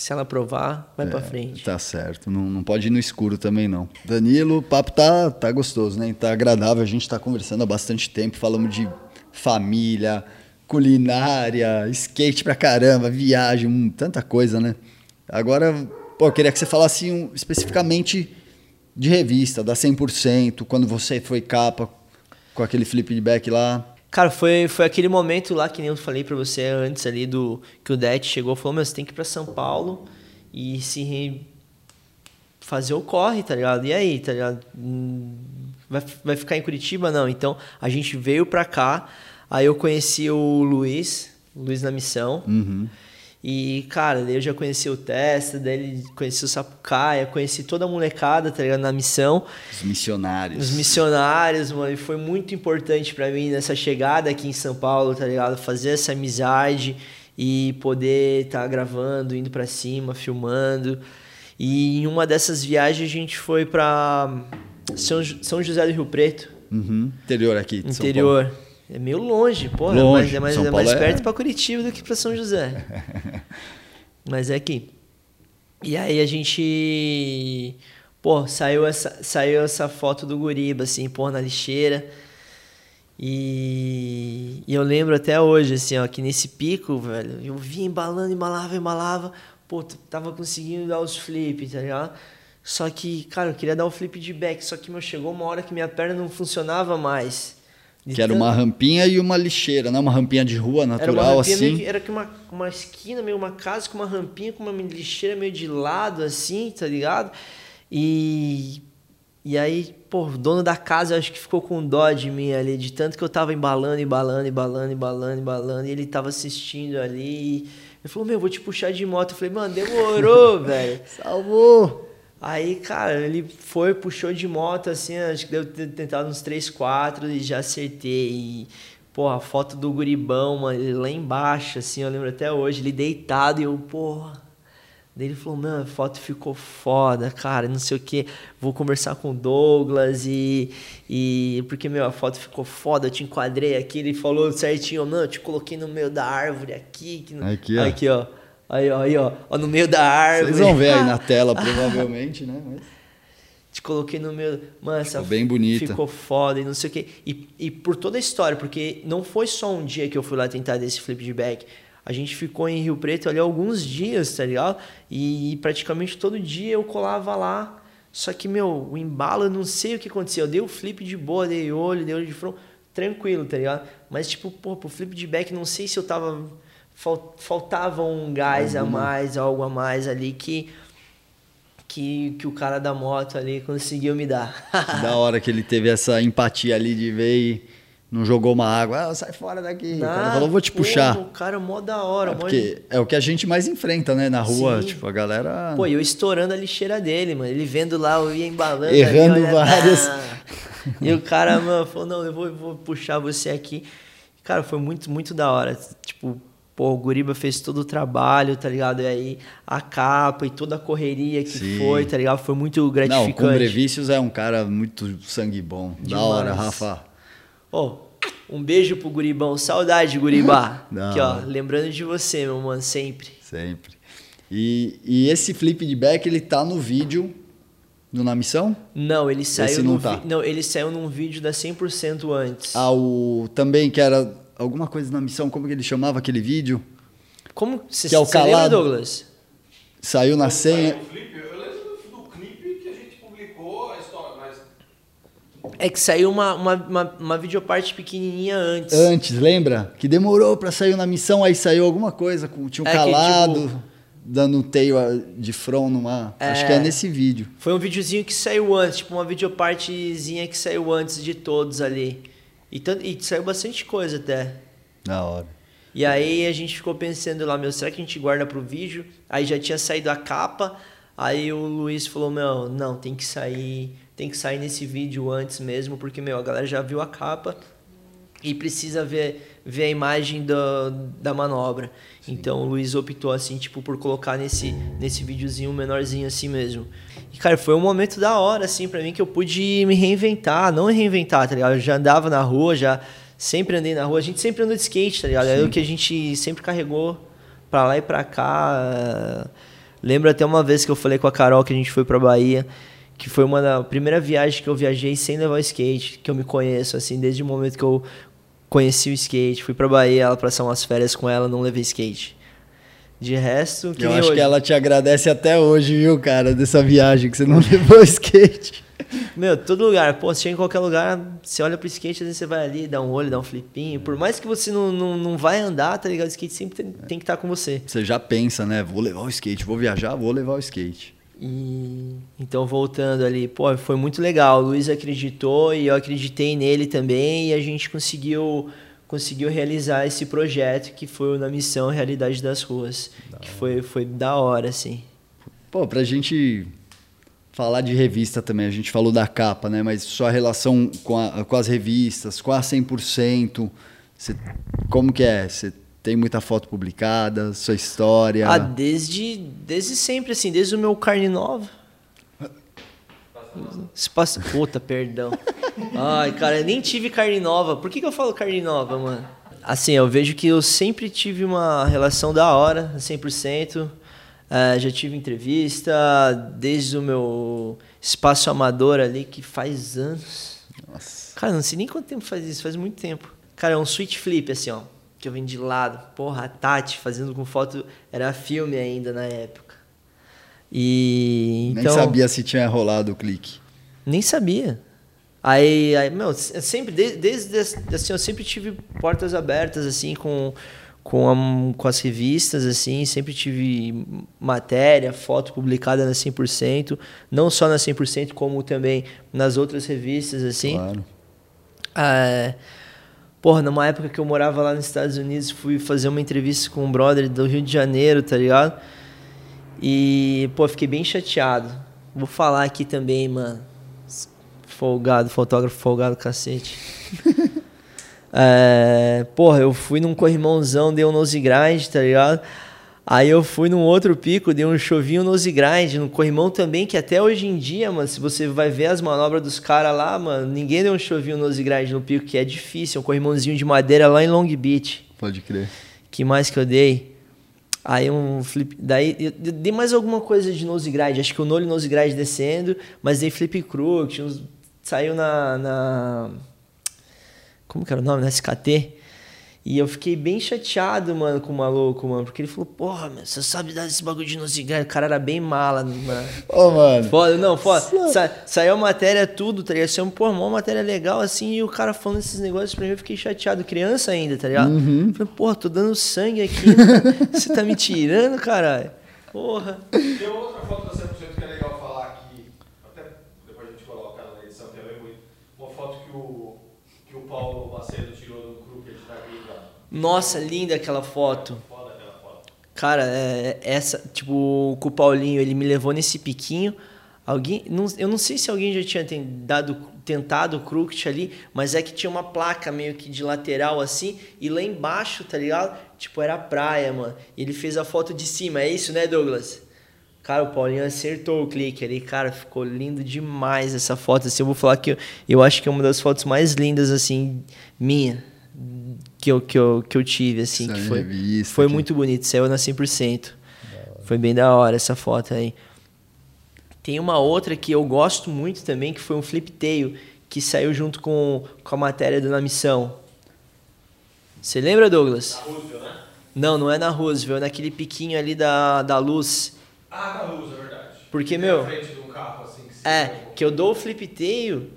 Se ela provar, vai pra frente. Tá certo, não, não pode ir no escuro também não. Danilo, o papo tá, tá gostoso, né? Tá agradável, a gente tá conversando há bastante tempo, falamos de família, culinária, skate pra caramba, viagem, hum, tanta coisa, né? Agora, pô, eu queria que você falasse um, especificamente de revista, da 100%, quando você foi capa com aquele flipback lá. Cara, foi, foi aquele momento lá que nem eu falei pra você antes ali do que o Det chegou e falou: Meu, você tem que ir pra São Paulo e se fazer o corre, tá ligado? E aí, tá ligado? Hum, Vai, vai ficar em Curitiba? Não. Então a gente veio pra cá, aí eu conheci o Luiz, Luiz na missão. Uhum. E, cara, daí eu já conheci o Testa, daí conheci o Sapucaia, conheci toda a molecada, tá ligado? Na missão. Os missionários. Os missionários, mano, e foi muito importante pra mim nessa chegada aqui em São Paulo, tá ligado? Fazer essa amizade e poder estar gravando, indo pra cima, filmando. E em uma dessas viagens a gente foi pra São, São José do Rio Preto, Uhum. Interior aqui. de São Paulo. É meio longe, porra, Longe. mas é mais, é mais Paulo é- perto pra Curitiba do que pra São José. [laughs] mas é aqui. E aí a gente. Pô, saiu essa, saiu essa foto do Guriba, assim, pô, na lixeira. E, e eu lembro até hoje, assim, ó, que nesse pico, velho, eu vinha embalando, embalava, embalava. Pô, tava conseguindo dar os flips, tá ligado? Só que, cara, eu queria dar o flip de back, só que, meu, chegou uma hora que minha perna não funcionava mais. De Que era uma rampinha e uma lixeira, né? Uma rampinha de rua era uma natural, meio assim. que, era que uma, uma esquina, meio uma casa com uma rampinha, com uma lixeira meio de lado, assim, tá ligado? E, e aí, pô, o dono da casa acho que ficou com dó de mim ali, de tanto que eu tava embalando, embalando, embalando, embalando, embalando, e ele tava assistindo ali. Ele falou, meu, vou te puxar de moto. Eu falei, mano, demorou, [laughs] velho. Salvou! Aí, cara, ele foi, puxou de moto, assim, acho que deu tentado uns 3, 4 e já acertei. E, pô, a foto do guribão, mano, ele lá embaixo, assim, eu lembro até hoje, ele deitado e eu, porra. Daí ele falou, mano, a foto ficou foda, cara, não sei o que. Vou conversar com o Douglas e, e. Porque, meu, a foto ficou foda, eu te enquadrei aqui. Ele falou certinho, não, eu te coloquei no meio da árvore aqui. Que. Aqui, ó. Aqui, ó. Aí, ó, aí, ó, ó, no meio da árvore. Vocês vão ver aí na [laughs] tela, provavelmente, né? Mas- Te coloquei no meu. Mano, essa Ficou bem bonita. Ficou foda e não sei o quê. E, e por toda a história, porque não foi só um dia que eu fui lá tentar desse flip de back. A gente ficou em Rio Preto ali alguns dias, tá ligado? E praticamente todo dia eu colava lá. Só que, meu, o embalo, eu não sei o que aconteceu. Eu dei o flip de boa, dei olho, dei olho de front, tranquilo, tá ligado? Mas, tipo, pô, pro flip de back, não sei se eu tava. Fal- Faltava um gás a mais, algo a mais ali que. Que, que o cara da moto ali conseguiu me dar. [laughs] da hora que ele teve essa empatia ali de ver e Não jogou uma água, ah, sai fora daqui. o cara falou, vou te puxar. Porra, o cara mó da hora, É, mó- porque é o que a gente mais enfrenta, né? Na rua, Sim. tipo, a galera. Pô, eu estourando a lixeira dele, mano. Ele vendo lá, eu ia embalando. Errando ali, olha, várias. ah. E o cara, mano, falou, não, eu vou, eu vou puxar você aqui. Cara, foi muito, muito da hora. Tipo, pô, o Guriba fez todo o trabalho, tá ligado? E aí a capa e toda a correria que Sim. foi, tá ligado? Foi muito Não, o gratificante. Cumbrevicius é um cara muito sangue bom. Da Demais. hora, Rafa. Ó, um beijo pro Guribão. Saudade, Guribá. [laughs] Da Aqui, ó, lembrando de você, meu mano, sempre. Sempre. E, e esse flip de back, ele tá no vídeo do Na Missão? Não, ele saiu não no tá. não, ele saiu num vídeo da 100% antes. Ah, o, também que era alguma coisa na missão, como que ele chamava aquele vídeo? Como você Que é o lembra, calado. Douglas? Saiu na senha. saiu o clipe, eu lembro do, do clipe que a gente publicou a história, mas É que saiu uma, uma, uma, uma videoparte pequenininha antes. Antes, lembra? Que demorou pra sair na missão, aí saiu alguma coisa, com, tinha um É que, calado, tipo- dando um teio ah, de front numa. Acho que é É. nesse vídeo. Foi um videozinho que saiu antes, tipo uma videopartezinha que saiu antes de todos ali. E, tanto, e saiu bastante coisa até. Da hora. E aí a gente ficou pensando lá, meu, será que a gente guarda pro vídeo? Aí já tinha saído a capa, aí o Luiz falou, meu, não, tem que sair, tem que sair nesse vídeo antes mesmo, porque, meu, a galera já viu a capa e precisa ver, ver a imagem do, da manobra. Então o Luiz optou, assim, tipo, por colocar nesse, nesse videozinho menorzinho assim mesmo. E, cara, foi um momento da hora, assim, pra mim, que eu pude me reinventar, não reinventar, tá ligado? Eu já andava na rua, já sempre andei na rua, a gente sempre andou de skate, tá ligado? É o que a gente sempre carregou pra lá e pra cá. Lembro até uma vez que eu falei com a Carol que a gente foi pra Bahia, que foi uma da primeira viagem que eu viajei sem levar skate, que eu me conheço, assim, desde o momento que eu conheci o skate. Fui pra Bahia, ela passar umas férias com ela, não levei skate. De resto, que Eu acho hoje. que ela te agradece até hoje, viu, cara, dessa viagem que você não [laughs] levou skate. Meu, todo lugar. Pô, você chega em qualquer lugar, você olha pro skate, às vezes você vai ali, dá um olho, dá um flipinho. Por mais que você não, não, não vai andar, tá ligado? O skate sempre tem, tem que estar com você. Você já pensa, né? Vou levar o skate, vou viajar, vou levar o skate. E então voltando ali, pô, foi muito legal. O Luiz acreditou e eu acreditei nele também e a gente conseguiu conseguiu realizar esse projeto que foi na missão Realidade das Ruas, que foi foi da hora assim. Pô, pra gente falar de revista também, a gente falou da capa, né? Mas sua relação com, a- com as revistas, com a 100%, você, como que é? Você tem muita foto publicada, sua história? Ah, desde desde sempre assim, desde o meu carne nova. Espaço... Puta, perdão. Ai, cara, eu nem tive carne nova. Por que, que eu falo carne nova, mano? Assim, eu vejo que eu sempre tive uma relação da hora, 100%. É, já tive entrevista desde o meu espaço amador ali, que faz anos. Nossa. Cara, não sei nem quanto tempo faz isso, faz muito tempo. Cara, é um switch flip, assim, ó. Que eu vim de lado. Porra, a Tati fazendo com foto. Era filme ainda na época. E. Nem Então, sabia se tinha rolado o clique. Nem sabia. Aí, aí meu, eu sempre, desde, desde assim, eu sempre tive portas abertas, assim, com, com, a- com as revistas, assim, sempre tive matéria, foto publicada na 100%, não só na 100%, como também nas outras revistas, assim. Claro. É, porra, numa época que eu morava lá nos Estados Unidos, fui fazer uma entrevista com um brother do Rio de Janeiro, tá ligado? E, pô, fiquei bem chateado. Vou falar aqui também, mano. Folgado, fotógrafo folgado, cacete. [laughs] É, porra, eu fui num corrimãozão, dei um nose grind, tá ligado? Aí eu fui num outro pico, dei um chovinho nose grind, no corrimão também, que até hoje em dia, mano, se você vai ver as manobras dos caras lá, mano, ninguém deu um chovinho nose grind no pico, que é difícil, um corrimãozinho de madeira lá em Long Beach. Pode crer. Que mais que eu dei? Aí um flip. Daí eu dei mais alguma coisa de nose grind. Acho que o nole nose grind descendo, mas dei flip crook. uns- Saiu na, na. Como que era o nome? Na SKT. E eu fiquei bem chateado, mano, com o maluco, mano. Porque ele falou, porra, meu, você sabe dar esse bagulho de nose grind. O cara era bem mala, mano. Ô, mano. Foda, não, foda. Sa saiu a matéria, tudo, tá ligado? Saiu, pô, uma matéria legal, assim, e o cara falando esses negócios pra mim, eu fiquei chateado. Criança ainda, tá ligado? Falei, porra, tô dando sangue aqui, mano. [laughs] você tá me tirando, caralho? Porra. Tem outra foto da 100% que é legal falar aqui, até depois a gente coloca na edição também, muito. Uma foto que o, que o Paulo Macedo Nossa, linda aquela foto. Cara, é, essa, tipo, com o Paulinho, ele me levou nesse piquinho. Alguém, não, eu não sei se alguém já tinha ten- dado, tentado o crooked ali, mas é que tinha uma placa meio que de lateral assim, e lá embaixo, tá ligado? Tipo, era a praia, mano. E ele fez a foto de cima, é isso, né, Douglas? Cara, o Paulinho acertou o clique ali, cara, ficou lindo demais essa foto. Assim, eu vou falar que eu, eu acho que é uma das fotos mais lindas, assim, minha, que eu, que eu, que eu tive, assim, Saiu que foi, revista, foi que- muito bonito, saiu na 100%. Foi bem da hora essa foto aí. Tem uma outra que eu gosto muito também, que foi um flip tail, que saiu junto com, com a matéria do Na Missão. Você lembra, Douglas? Roosevelt, né? Não, não é na Roosevelt, é naquele piquinho ali da, da luz. Ah, da Roosevelt, é verdade. Porque, meu, Na frente de um carro assim que É, que eu dou o flip tail,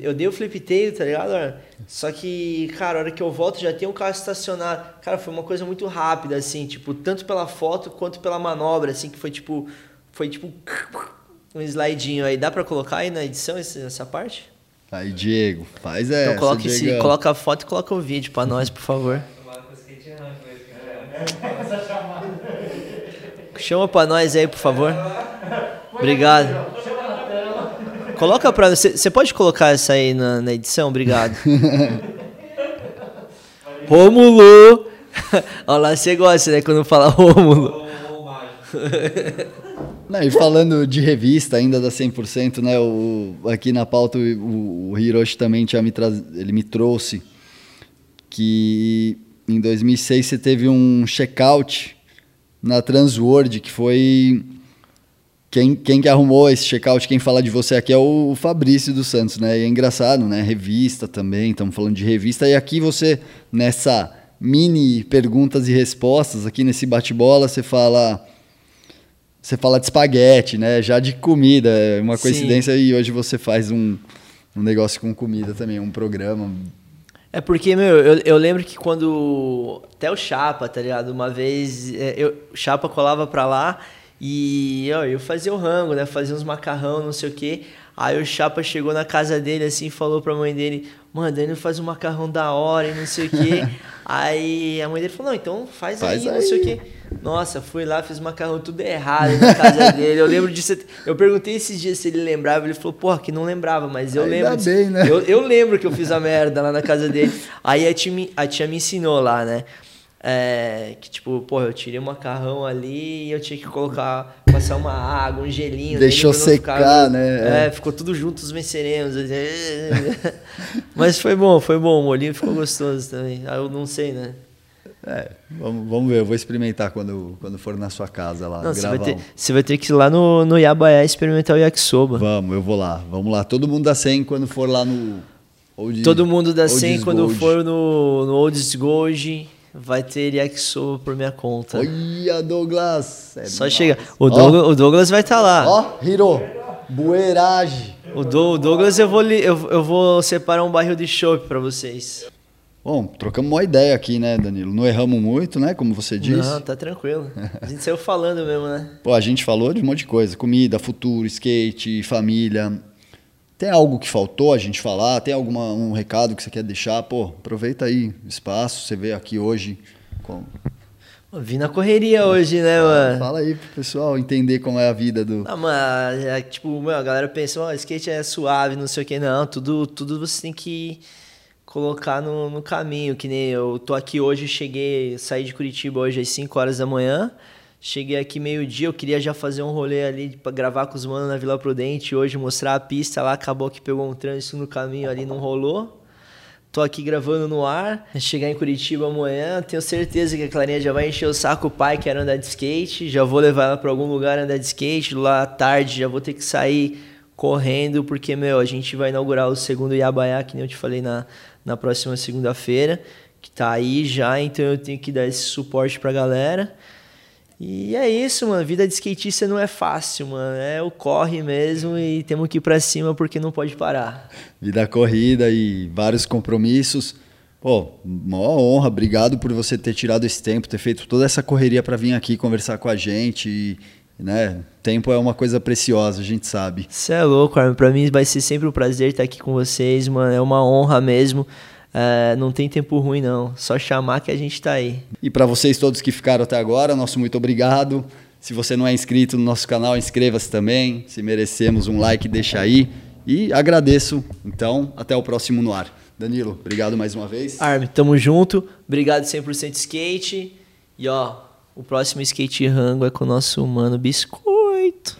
eu dei o flip tail, tá ligado? Só que, cara, a hora que eu volto já tem um carro estacionado. Cara, foi uma coisa muito rápida, assim, tipo, tanto pela foto quanto pela manobra, assim, que foi tipo, foi tipo um slidinho aí. Dá pra colocar aí na edição essa parte? Aí, Diego, faz essa. então coloca, esse, coloca a foto e coloca o vídeo pra nós, por favor. Chama pra nós aí, por favor. Obrigado. Coloca pra você. Pode colocar essa aí na, na edição? Obrigado. [laughs] Rômulo! [laughs] Olha lá, você gosta, né? Quando fala Rômulo. [laughs] Não, e falando de revista ainda da 100%, né? O, aqui na pauta o, o Hiroshi também tinha me traz, ele me trouxe que em 2006 você teve um checkout na Transworld que foi quem, quem que arrumou esse checkout, quem fala de você aqui é o Fabrício dos Santos, né? E é engraçado, né? Revista também, estamos falando de revista. E aqui você, nessa mini perguntas e respostas, aqui nesse bate-bola, você fala. Você fala de espaguete, né? Já de comida. É uma Sim. coincidência e hoje você faz um, um negócio com comida também, um programa. É porque, meu, eu, eu lembro que quando. Até o Chapa, tá ligado? Uma vez é, eu, o Chapa colava pra lá e ó, eu fazia o rango, né? Fazia uns macarrão, não sei o quê. Aí o Chapa chegou na casa dele assim e falou pra mãe dele: Mano, Danilo faz um macarrão da hora e não sei o quê. [laughs] aí a mãe dele falou: Não, então faz, Faz aí, não sei o aí. quê. Nossa, fui lá, fiz macarrão tudo errado na casa [laughs] dele. Eu lembro disso. Eu perguntei esses dias se ele lembrava. Ele falou, porra, que não lembrava, mas eu Ainda lembro. disso. bem, né? Eu, eu lembro que eu fiz a merda lá na casa dele. Aí a tia, a tia me ensinou lá, né? É, que tipo, porra, eu tirei o macarrão ali e eu tinha que colocar, passar uma água, um gelinho. Deixou secar, né? É, ficou tudo junto, os venceremos. [laughs] Mas foi bom, foi bom. O molinho ficou gostoso também. Aí eu não sei, né? É, vamos, vamos ver, eu vou experimentar quando, quando for na sua casa lá. Não, você vai, ter, um. você vai ter que ir lá no, no Yabaiá experimentar o yakisoba. Vamos, eu vou lá. Vamos lá. Todo mundo dá 100 quando for lá no. Old- Todo mundo Olds 100 quando for no, no Olds Gold, vai ter yakisoba por minha conta. Olha, Douglas. é Só demais. chega. O Douglas, o Douglas vai estar lá. Ó, Hiro. Buerage. O, Do- o Douglas eu vou, li- eu, eu vou separar um barril de chopp pra vocês. Bom, trocamos uma ideia aqui, né, Danilo? Não erramos muito, né? Como você disse. Não, tá tranquilo. A gente saiu falando mesmo, né? Pô, a gente falou de um monte de coisa. Comida, futuro, skate, família. Tem algo que faltou a gente falar? Tem algum um recado que você quer deixar? Pô, aproveita aí o espaço. Você veio aqui hoje. com- Vim na correria hoje, né, mano? Fala aí pro pessoal entender como é a vida do. Ah, mano, é, tipo, meu, a galera pensa, ó, skate é suave, não sei o que, não. Tudo, tudo você tem que colocar no, no caminho. Que nem eu tô aqui hoje, cheguei, saí de Curitiba hoje às 5 horas da manhã. Cheguei aqui meio-dia, eu queria já fazer um rolê ali pra gravar com os manos na Vila Prudente hoje, mostrar a pista lá, acabou que pegou um trânsito no caminho ali, não rolou. Tô aqui gravando no ar. [laughs] Chegar em Curitiba amanhã, tenho certeza que a Clarinha já vai encher o saco o pai quer andar de skate. Já vou levar ela pra algum lugar andar de skate. Lá à tarde já vou ter que sair correndo, porque, meu, a gente vai inaugurar o segundo Iabaiá, que nem eu te falei na, na próxima segunda-feira, que tá aí já, então eu tenho que dar esse suporte pra galera. E é isso, mano. Vida de skatista não é fácil, mano. É o corre mesmo e temos que ir pra cima porque não pode parar. Vida corrida e vários compromissos. Pô, maior honra, obrigado por você ter tirado esse tempo, ter feito toda essa correria para vir aqui conversar com a gente. E, né, tempo é uma coisa preciosa, a gente sabe. Você é louco, Armin. Pra mim vai ser sempre um prazer estar aqui com vocês, mano. É uma honra mesmo. É, não tem tempo ruim, não. Só chamar que a gente tá aí. E para vocês todos que ficaram até agora, nosso muito obrigado. Se você não é inscrito no nosso canal, inscreva-se também. Se merecemos um like, deixa aí. E agradeço. Então, até o próximo no ar. Danilo, obrigado mais uma vez. Armin, tamo junto. Obrigado 100% skate. E ó, o próximo skate rango é com o nosso mano Biscoito.